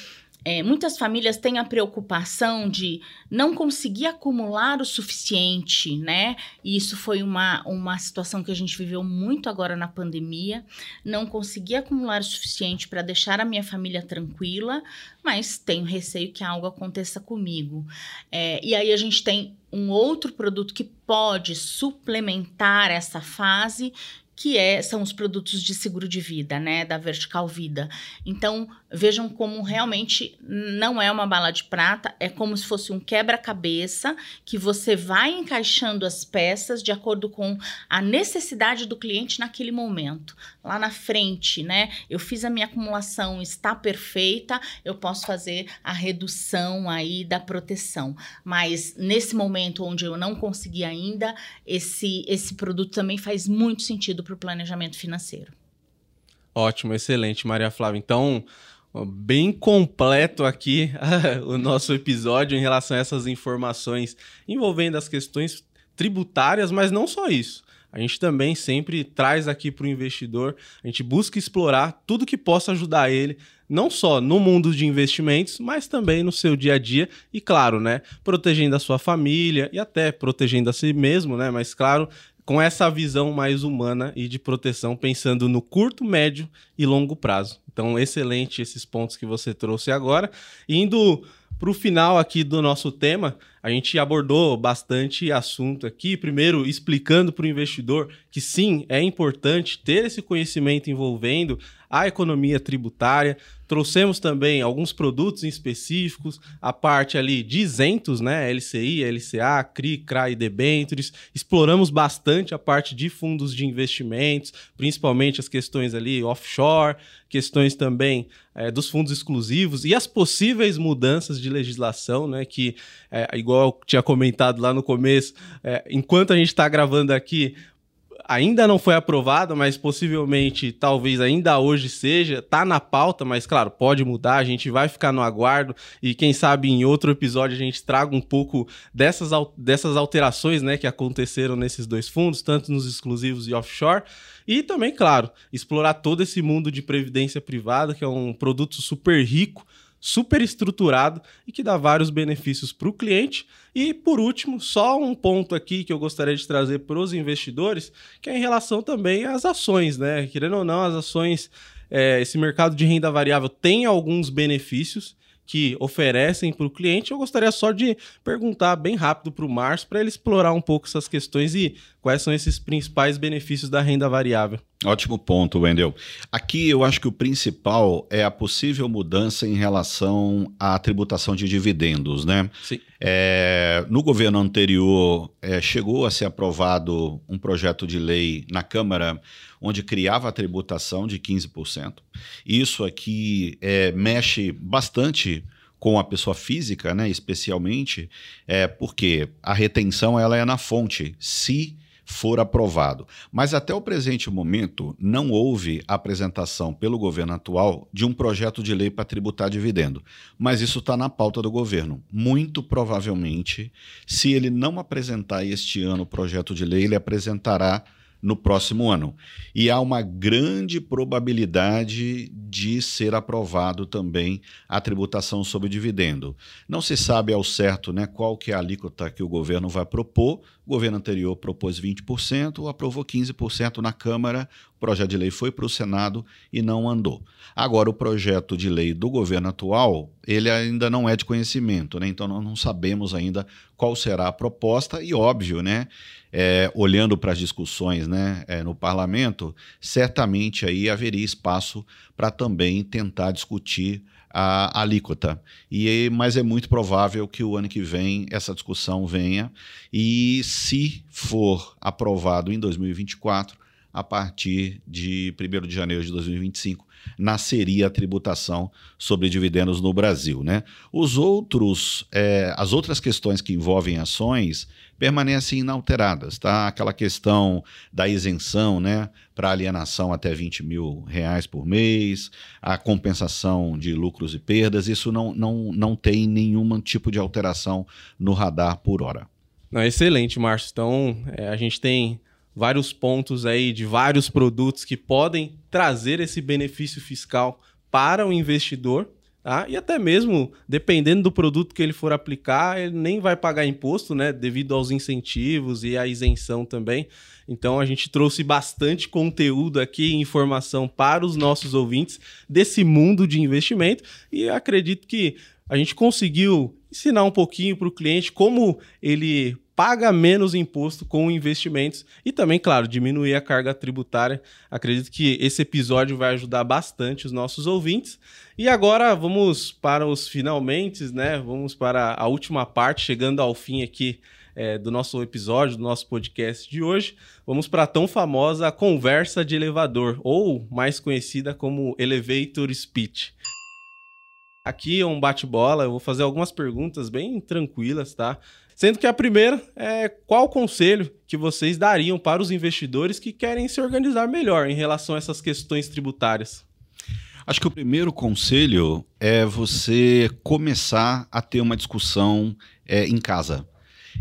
é, muitas famílias têm a preocupação de não conseguir acumular o suficiente, né? E isso foi uma, uma situação que a gente viveu muito agora na pandemia. Não conseguir acumular o suficiente para deixar a minha família tranquila, mas tenho receio que algo aconteça comigo. É, e aí a gente tem um outro produto que pode suplementar essa fase, que é, são os produtos de seguro de vida, né, da Vertical Vida. Então, vejam como realmente não é uma bala de prata, é como se fosse um quebra-cabeça que você vai encaixando as peças de acordo com a necessidade do cliente naquele momento. Lá na frente, né, eu fiz a minha acumulação, está perfeita, eu posso fazer a redução aí da proteção. Mas nesse momento onde eu não consegui ainda, esse esse produto também faz muito sentido para o planejamento financeiro. Ótimo, excelente, Maria Flávia. Então, bem completo aqui o nosso episódio em relação a essas informações envolvendo as questões tributárias, mas não só isso. A gente também sempre traz aqui para o investidor, a gente busca explorar tudo que possa ajudar ele, não só no mundo de investimentos, mas também no seu dia a dia e, claro, né, protegendo a sua família e até protegendo a si mesmo, né, mas, claro, com essa visão mais humana e de proteção, pensando no curto, médio e longo prazo. Então, excelente esses pontos que você trouxe agora. Indo para o final aqui do nosso tema, a gente abordou bastante assunto aqui. Primeiro, explicando para o investidor que sim, é importante ter esse conhecimento envolvendo a economia tributária. Trouxemos também alguns produtos específicos, a parte ali de isentos, né? LCI, LCA, CRI, CRA e debêntures. Exploramos bastante a parte de fundos de investimentos, principalmente as questões ali offshore, questões também é, dos fundos exclusivos e as possíveis mudanças de legislação, né? Que, é, igual eu tinha comentado lá no começo, é, enquanto a gente está gravando aqui, ainda não foi aprovada, mas possivelmente, talvez ainda hoje seja, tá na pauta, mas claro, pode mudar, a gente vai ficar no aguardo. E quem sabe em outro episódio a gente traga um pouco dessas, dessas alterações, né, que aconteceram nesses dois fundos, tanto nos exclusivos e offshore, e também, claro, explorar todo esse mundo de previdência privada, que é um produto super rico, super estruturado e que dá vários benefícios para o cliente. E por último, só um ponto aqui que eu gostaria de trazer para os investidores, que é em relação também às ações, né? Querendo ou não, as ações, é, esse mercado de renda variável tem alguns benefícios que oferecem para o cliente, eu gostaria só de perguntar bem rápido para o Márcio para ele explorar um pouco essas questões e quais são esses principais benefícios da renda variável. Ótimo ponto, Wendel. Aqui eu acho que o principal é a possível mudança em relação à tributação de dividendos, né? Sim. É, no governo anterior é, chegou a ser aprovado um projeto de lei na Câmara onde criava a tributação de 15%. Isso aqui é, mexe bastante com a pessoa física, né, especialmente, é, porque a retenção ela é na fonte, se for aprovado. Mas até o presente momento não houve apresentação pelo governo atual de um projeto de lei para tributar dividendo. Mas isso está na pauta do governo. Muito provavelmente, se ele não apresentar este ano o projeto de lei, ele apresentará no próximo ano. E há uma grande probabilidade de ser aprovado também a tributação sobre dividendo. Não se sabe ao certo né, qual que é a alíquota que o governo vai propor, O governo anterior propôs 20%, aprovou 15% na Câmara, o projeto de lei foi para o Senado e não andou. Agora, o projeto de lei do governo atual, ele ainda não é de conhecimento, né? então nós não sabemos ainda qual será a proposta e, óbvio, né? É, olhando para as discussões né, é, no parlamento, certamente aí haveria espaço para também tentar discutir a alíquota. E, mas é muito provável que o ano que vem essa discussão venha e, se for aprovado em 2024, a partir de 1 de janeiro de 2025, nasceria a tributação sobre dividendos no Brasil. Né? Os outros, é, as outras questões que envolvem ações permanecem inalteradas. Tá? Aquela questão da isenção né, para alienação até 20 mil reais por mês, a compensação de lucros e perdas, isso não, não, não tem nenhum tipo de alteração no radar por hora. Não, excelente, Márcio. Então, é, a gente tem vários pontos aí de vários produtos que podem trazer esse benefício fiscal para o investidor. Tá? E até mesmo, dependendo do produto que ele for aplicar, ele nem vai pagar imposto, né? Devido aos incentivos e à isenção também. Então a gente trouxe bastante conteúdo aqui, informação para os nossos ouvintes desse mundo de investimento. E acredito que a gente conseguiu ensinar um pouquinho para o cliente como ele paga menos imposto com investimentos e também, claro, diminuir a carga tributária. Acredito que esse episódio vai ajudar bastante os nossos ouvintes. E agora vamos para os finalmente, né? Vamos para a última parte, chegando ao fim aqui é, do nosso episódio, do nosso podcast de hoje. Vamos para a tão famosa conversa de elevador, ou mais conhecida como elevator speech. Aqui é um bate-bola, eu vou fazer algumas perguntas bem tranquilas, tá? Sendo que a primeira é qual conselho que vocês dariam para os investidores que querem se organizar melhor em relação a essas questões tributárias? Acho que o primeiro conselho é você começar a ter uma discussão é, em casa.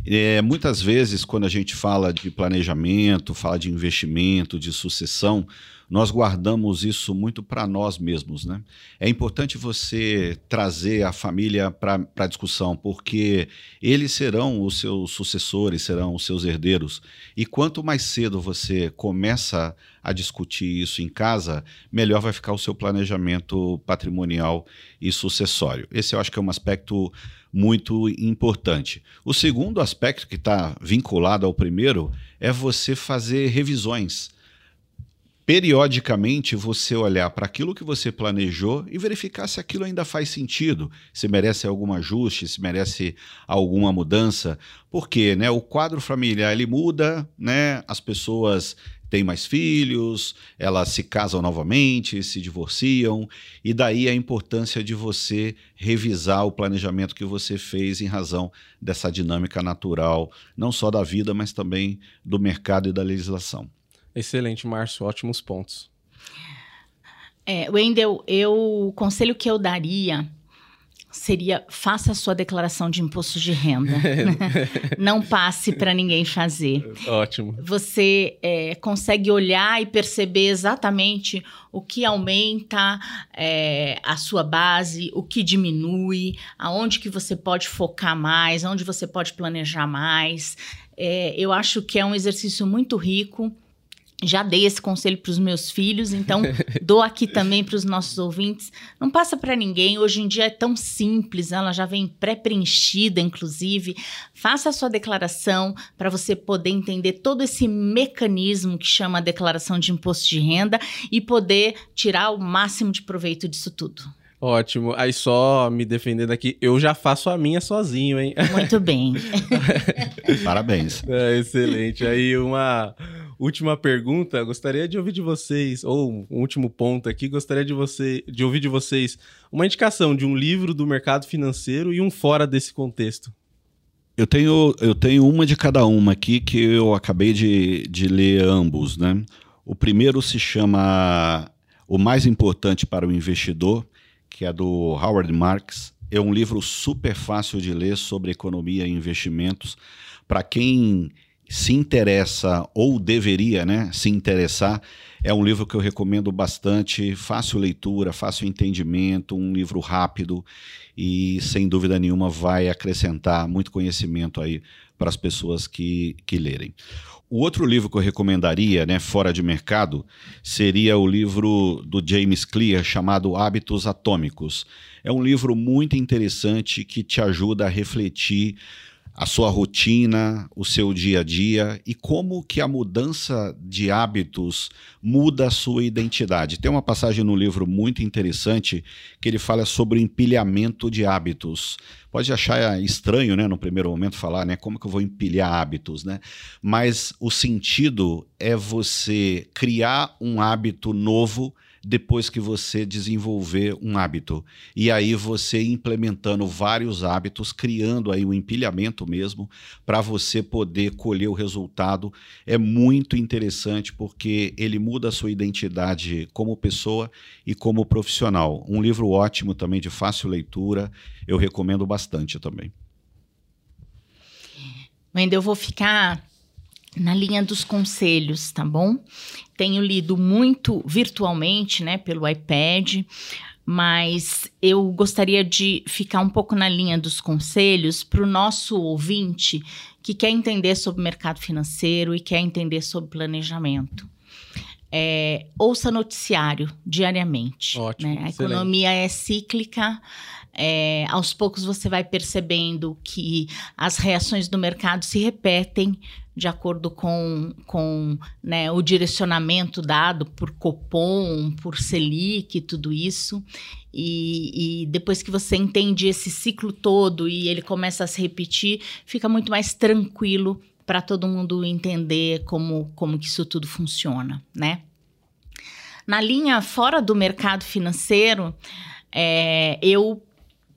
É, muitas vezes, quando a gente fala de planejamento, fala de investimento, de sucessão, nós guardamos isso muito para nós mesmos. Né? É importante você trazer a família para a discussão, porque eles serão os seus sucessores, serão os seus herdeiros. E quanto mais cedo você começa a discutir isso em casa, melhor vai ficar o seu planejamento patrimonial e sucessório. Esse eu acho que é um aspecto muito importante. O segundo aspecto que está vinculado ao primeiro é você fazer revisões periodicamente você olhar para aquilo que você planejou e verificar se aquilo ainda faz sentido, se merece algum ajuste, se merece alguma mudança, porque né, o quadro familiar ele muda, né, as pessoas têm mais filhos, elas se casam novamente, se divorciam, e daí a importância de você revisar o planejamento que você fez em razão dessa dinâmica natural, não só da vida, mas também do mercado e da legislação. Excelente, Márcio, ótimos pontos. É, Wendel, eu, o conselho que eu daria seria faça a sua declaração de imposto de renda. Não passe para ninguém fazer. Ótimo. Você é, consegue olhar e perceber exatamente o que aumenta é, a sua base, o que diminui, aonde que você pode focar mais, aonde você pode planejar mais. É, eu acho que é um exercício muito rico já dei esse conselho para os meus filhos, então dou aqui também para os nossos ouvintes. Não passa para ninguém, hoje em dia é tão simples, ela já vem pré-preenchida, inclusive. Faça a sua declaração para você poder entender todo esse mecanismo que chama a declaração de imposto de renda e poder tirar o máximo de proveito disso tudo. Ótimo. Aí só me defendendo aqui, eu já faço a minha sozinho, hein? Muito bem. Parabéns. É, excelente. Aí uma última pergunta, gostaria de ouvir de vocês, ou um último ponto aqui, gostaria de, você, de ouvir de vocês uma indicação de um livro do mercado financeiro e um fora desse contexto. Eu tenho, eu tenho uma de cada uma aqui que eu acabei de, de ler ambos. Né? O primeiro se chama O Mais Importante para o Investidor, que é do Howard Marks. É um livro super fácil de ler sobre economia e investimentos. Para quem se interessa ou deveria né, se interessar, é um livro que eu recomendo bastante, fácil leitura, fácil entendimento, um livro rápido e sem dúvida nenhuma vai acrescentar muito conhecimento aí para as pessoas que, que lerem. O outro livro que eu recomendaria, né, fora de mercado, seria o livro do James Clear chamado Hábitos Atômicos. É um livro muito interessante que te ajuda a refletir a sua rotina, o seu dia a dia e como que a mudança de hábitos muda a sua identidade. Tem uma passagem no livro muito interessante que ele fala sobre o empilhamento de hábitos. Pode achar estranho, né, no primeiro momento falar, né, como que eu vou empilhar hábitos, né? Mas o sentido é você criar um hábito novo depois que você desenvolver um hábito. E aí você implementando vários hábitos, criando aí um empilhamento mesmo, para você poder colher o resultado. É muito interessante porque ele muda a sua identidade como pessoa e como profissional. Um livro ótimo também, de fácil leitura, eu recomendo bastante também. Wendel, eu vou ficar na linha dos conselhos, tá bom? Tenho lido muito virtualmente, né, pelo iPad, mas eu gostaria de ficar um pouco na linha dos conselhos para o nosso ouvinte que quer entender sobre mercado financeiro e quer entender sobre planejamento. É, ouça noticiário diariamente. Ótimo, né? A economia é cíclica. É, aos poucos você vai percebendo que as reações do mercado se repetem de acordo com, com né, o direcionamento dado por Copom, por Selic, tudo isso. E, e, depois que você entende esse ciclo todo e ele começa a se repetir, fica muito mais tranquilo para todo mundo entender como, como que isso tudo funciona, né? Na linha fora do mercado financeiro, é, eu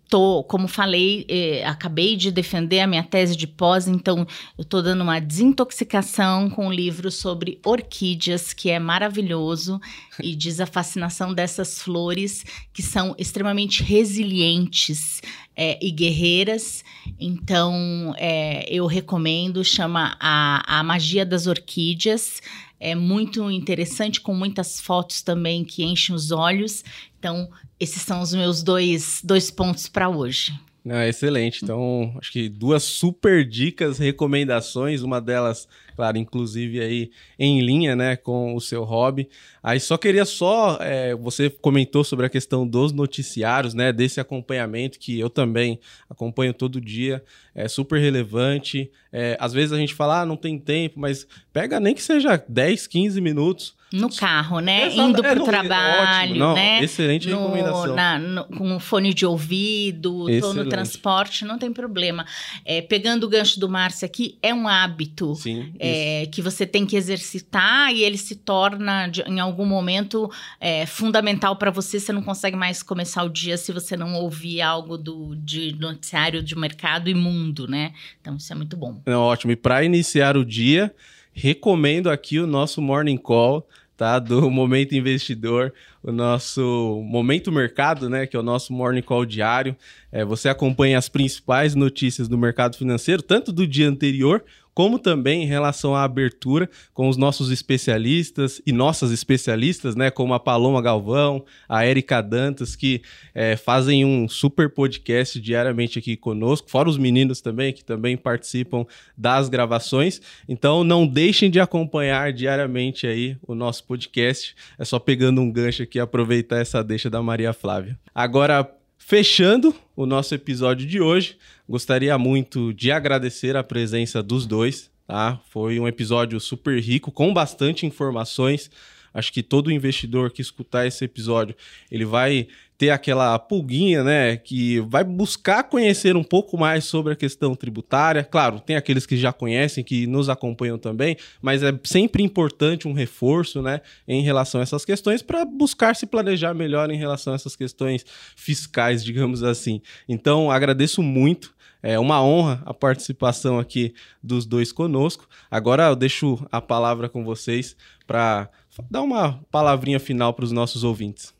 tô, como falei, eh, acabei de defender a minha tese de pós, então eu estou dando uma desintoxicação com um livro sobre orquídeas, que é maravilhoso e diz a fascinação dessas flores que são extremamente resilientes é, e guerreiras. Então, é, eu recomendo, chama a, a Magia das Orquídeas. É muito interessante, com muitas fotos também que enchem os olhos. Então, esses são os meus dois, dois pontos para hoje. Ah, excelente. Então, acho que duas super dicas, recomendações, uma delas, claro, inclusive aí em linha, né, com o seu hobby. Aí só queria só, é, você comentou sobre a questão dos noticiários, né, desse acompanhamento que eu também acompanho todo dia, é super relevante. É, às vezes a gente fala, ah, não tem tempo, mas pega nem que seja 10, 15 minutos no carro, né? Exato. Indo para o é, trabalho, não, né? Excelente no, recomendação. Na, no, com fone de ouvido, estou no transporte, não tem problema. É, pegando o gancho do Márcio aqui, é um hábito Sim, é, que você tem que exercitar e ele se torna, de, em algum momento, é, fundamental para você. Você não consegue mais começar o dia se você não ouvir algo do, de noticiário de mercado e mundo, né? Então, isso é muito bom. É ótimo. E para iniciar o dia, recomendo aqui o nosso Morning Call tá? Do Momento Investidor, o nosso Momento Mercado, né? Que é o nosso Morning Call diário. É, você acompanha as principais notícias do mercado financeiro, tanto do dia anterior como também em relação à abertura com os nossos especialistas e nossas especialistas, né, como a Paloma Galvão, a Erika Dantas, que é, fazem um super podcast diariamente aqui conosco, fora os meninos também, que também participam das gravações. Então não deixem de acompanhar diariamente aí o nosso podcast. É só pegando um gancho aqui aproveitar essa deixa da Maria Flávia. Agora, Fechando o nosso episódio de hoje, gostaria muito de agradecer a presença dos dois, tá? Foi um episódio super rico, com bastante informações. Acho que todo investidor que escutar esse episódio, ele vai ter aquela pulguinha, né, que vai buscar conhecer um pouco mais sobre a questão tributária. Claro, tem aqueles que já conhecem, que nos acompanham também, mas é sempre importante um reforço, né, em relação a essas questões para buscar se planejar melhor em relação a essas questões fiscais, digamos assim. Então, agradeço muito. É uma honra a participação aqui dos dois conosco. Agora eu deixo a palavra com vocês para dar uma palavrinha final para os nossos ouvintes.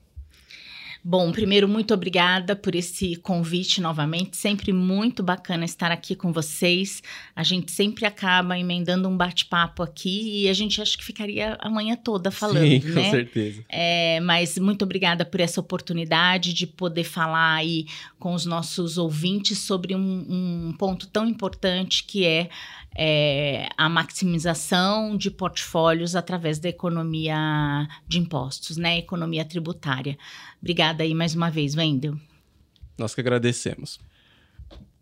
Bom, primeiro, muito obrigada por esse convite novamente. Sempre muito bacana estar aqui com vocês. A gente sempre acaba emendando um bate-papo aqui e a gente acha que ficaria a manhã toda falando, Sim, né? com certeza. É, mas muito obrigada por essa oportunidade de poder falar aí com os nossos ouvintes sobre um, um ponto tão importante que é, é, a maximização de portfólios através da economia de impostos, né? Economia tributária. Obrigada aí mais uma vez, Wendel. Nós que agradecemos.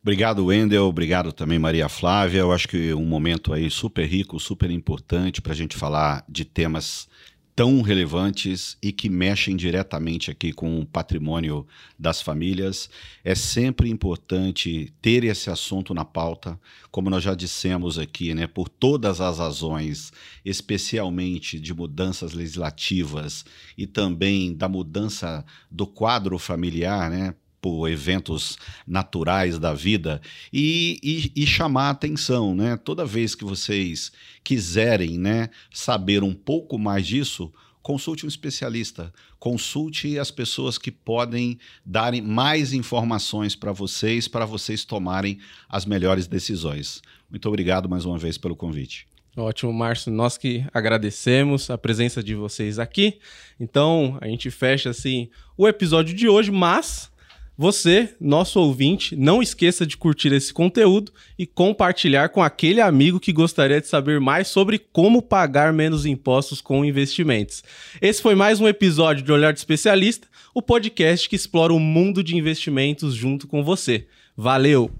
Obrigado, Wendel. Obrigado também, Maria Flávia. Eu acho que um momento aí super rico, super importante para a gente falar de temas tão relevantes e que mexem diretamente aqui com o patrimônio das famílias. É sempre importante ter esse assunto na pauta, como nós já dissemos aqui, né, por todas as razões, especialmente de mudanças legislativas e também da mudança do quadro familiar, né, por eventos naturais da vida e, e, e, chamar a atenção, né? Toda vez que vocês quiserem, né, saber um pouco mais disso, consulte um especialista, consulte as pessoas que podem dar mais informações para vocês, para vocês tomarem as melhores decisões. Muito obrigado mais uma vez pelo convite. Ótimo, Márcio. Nós que agradecemos a presença de vocês aqui. Então, a gente fecha assim o episódio de hoje, mas você, nosso ouvinte, não esqueça de curtir esse conteúdo e compartilhar com aquele amigo que gostaria de saber mais sobre como pagar menos impostos com investimentos. Esse foi mais um episódio de Olhar de Especialista, o podcast que explora o mundo de investimentos junto com você. Valeu!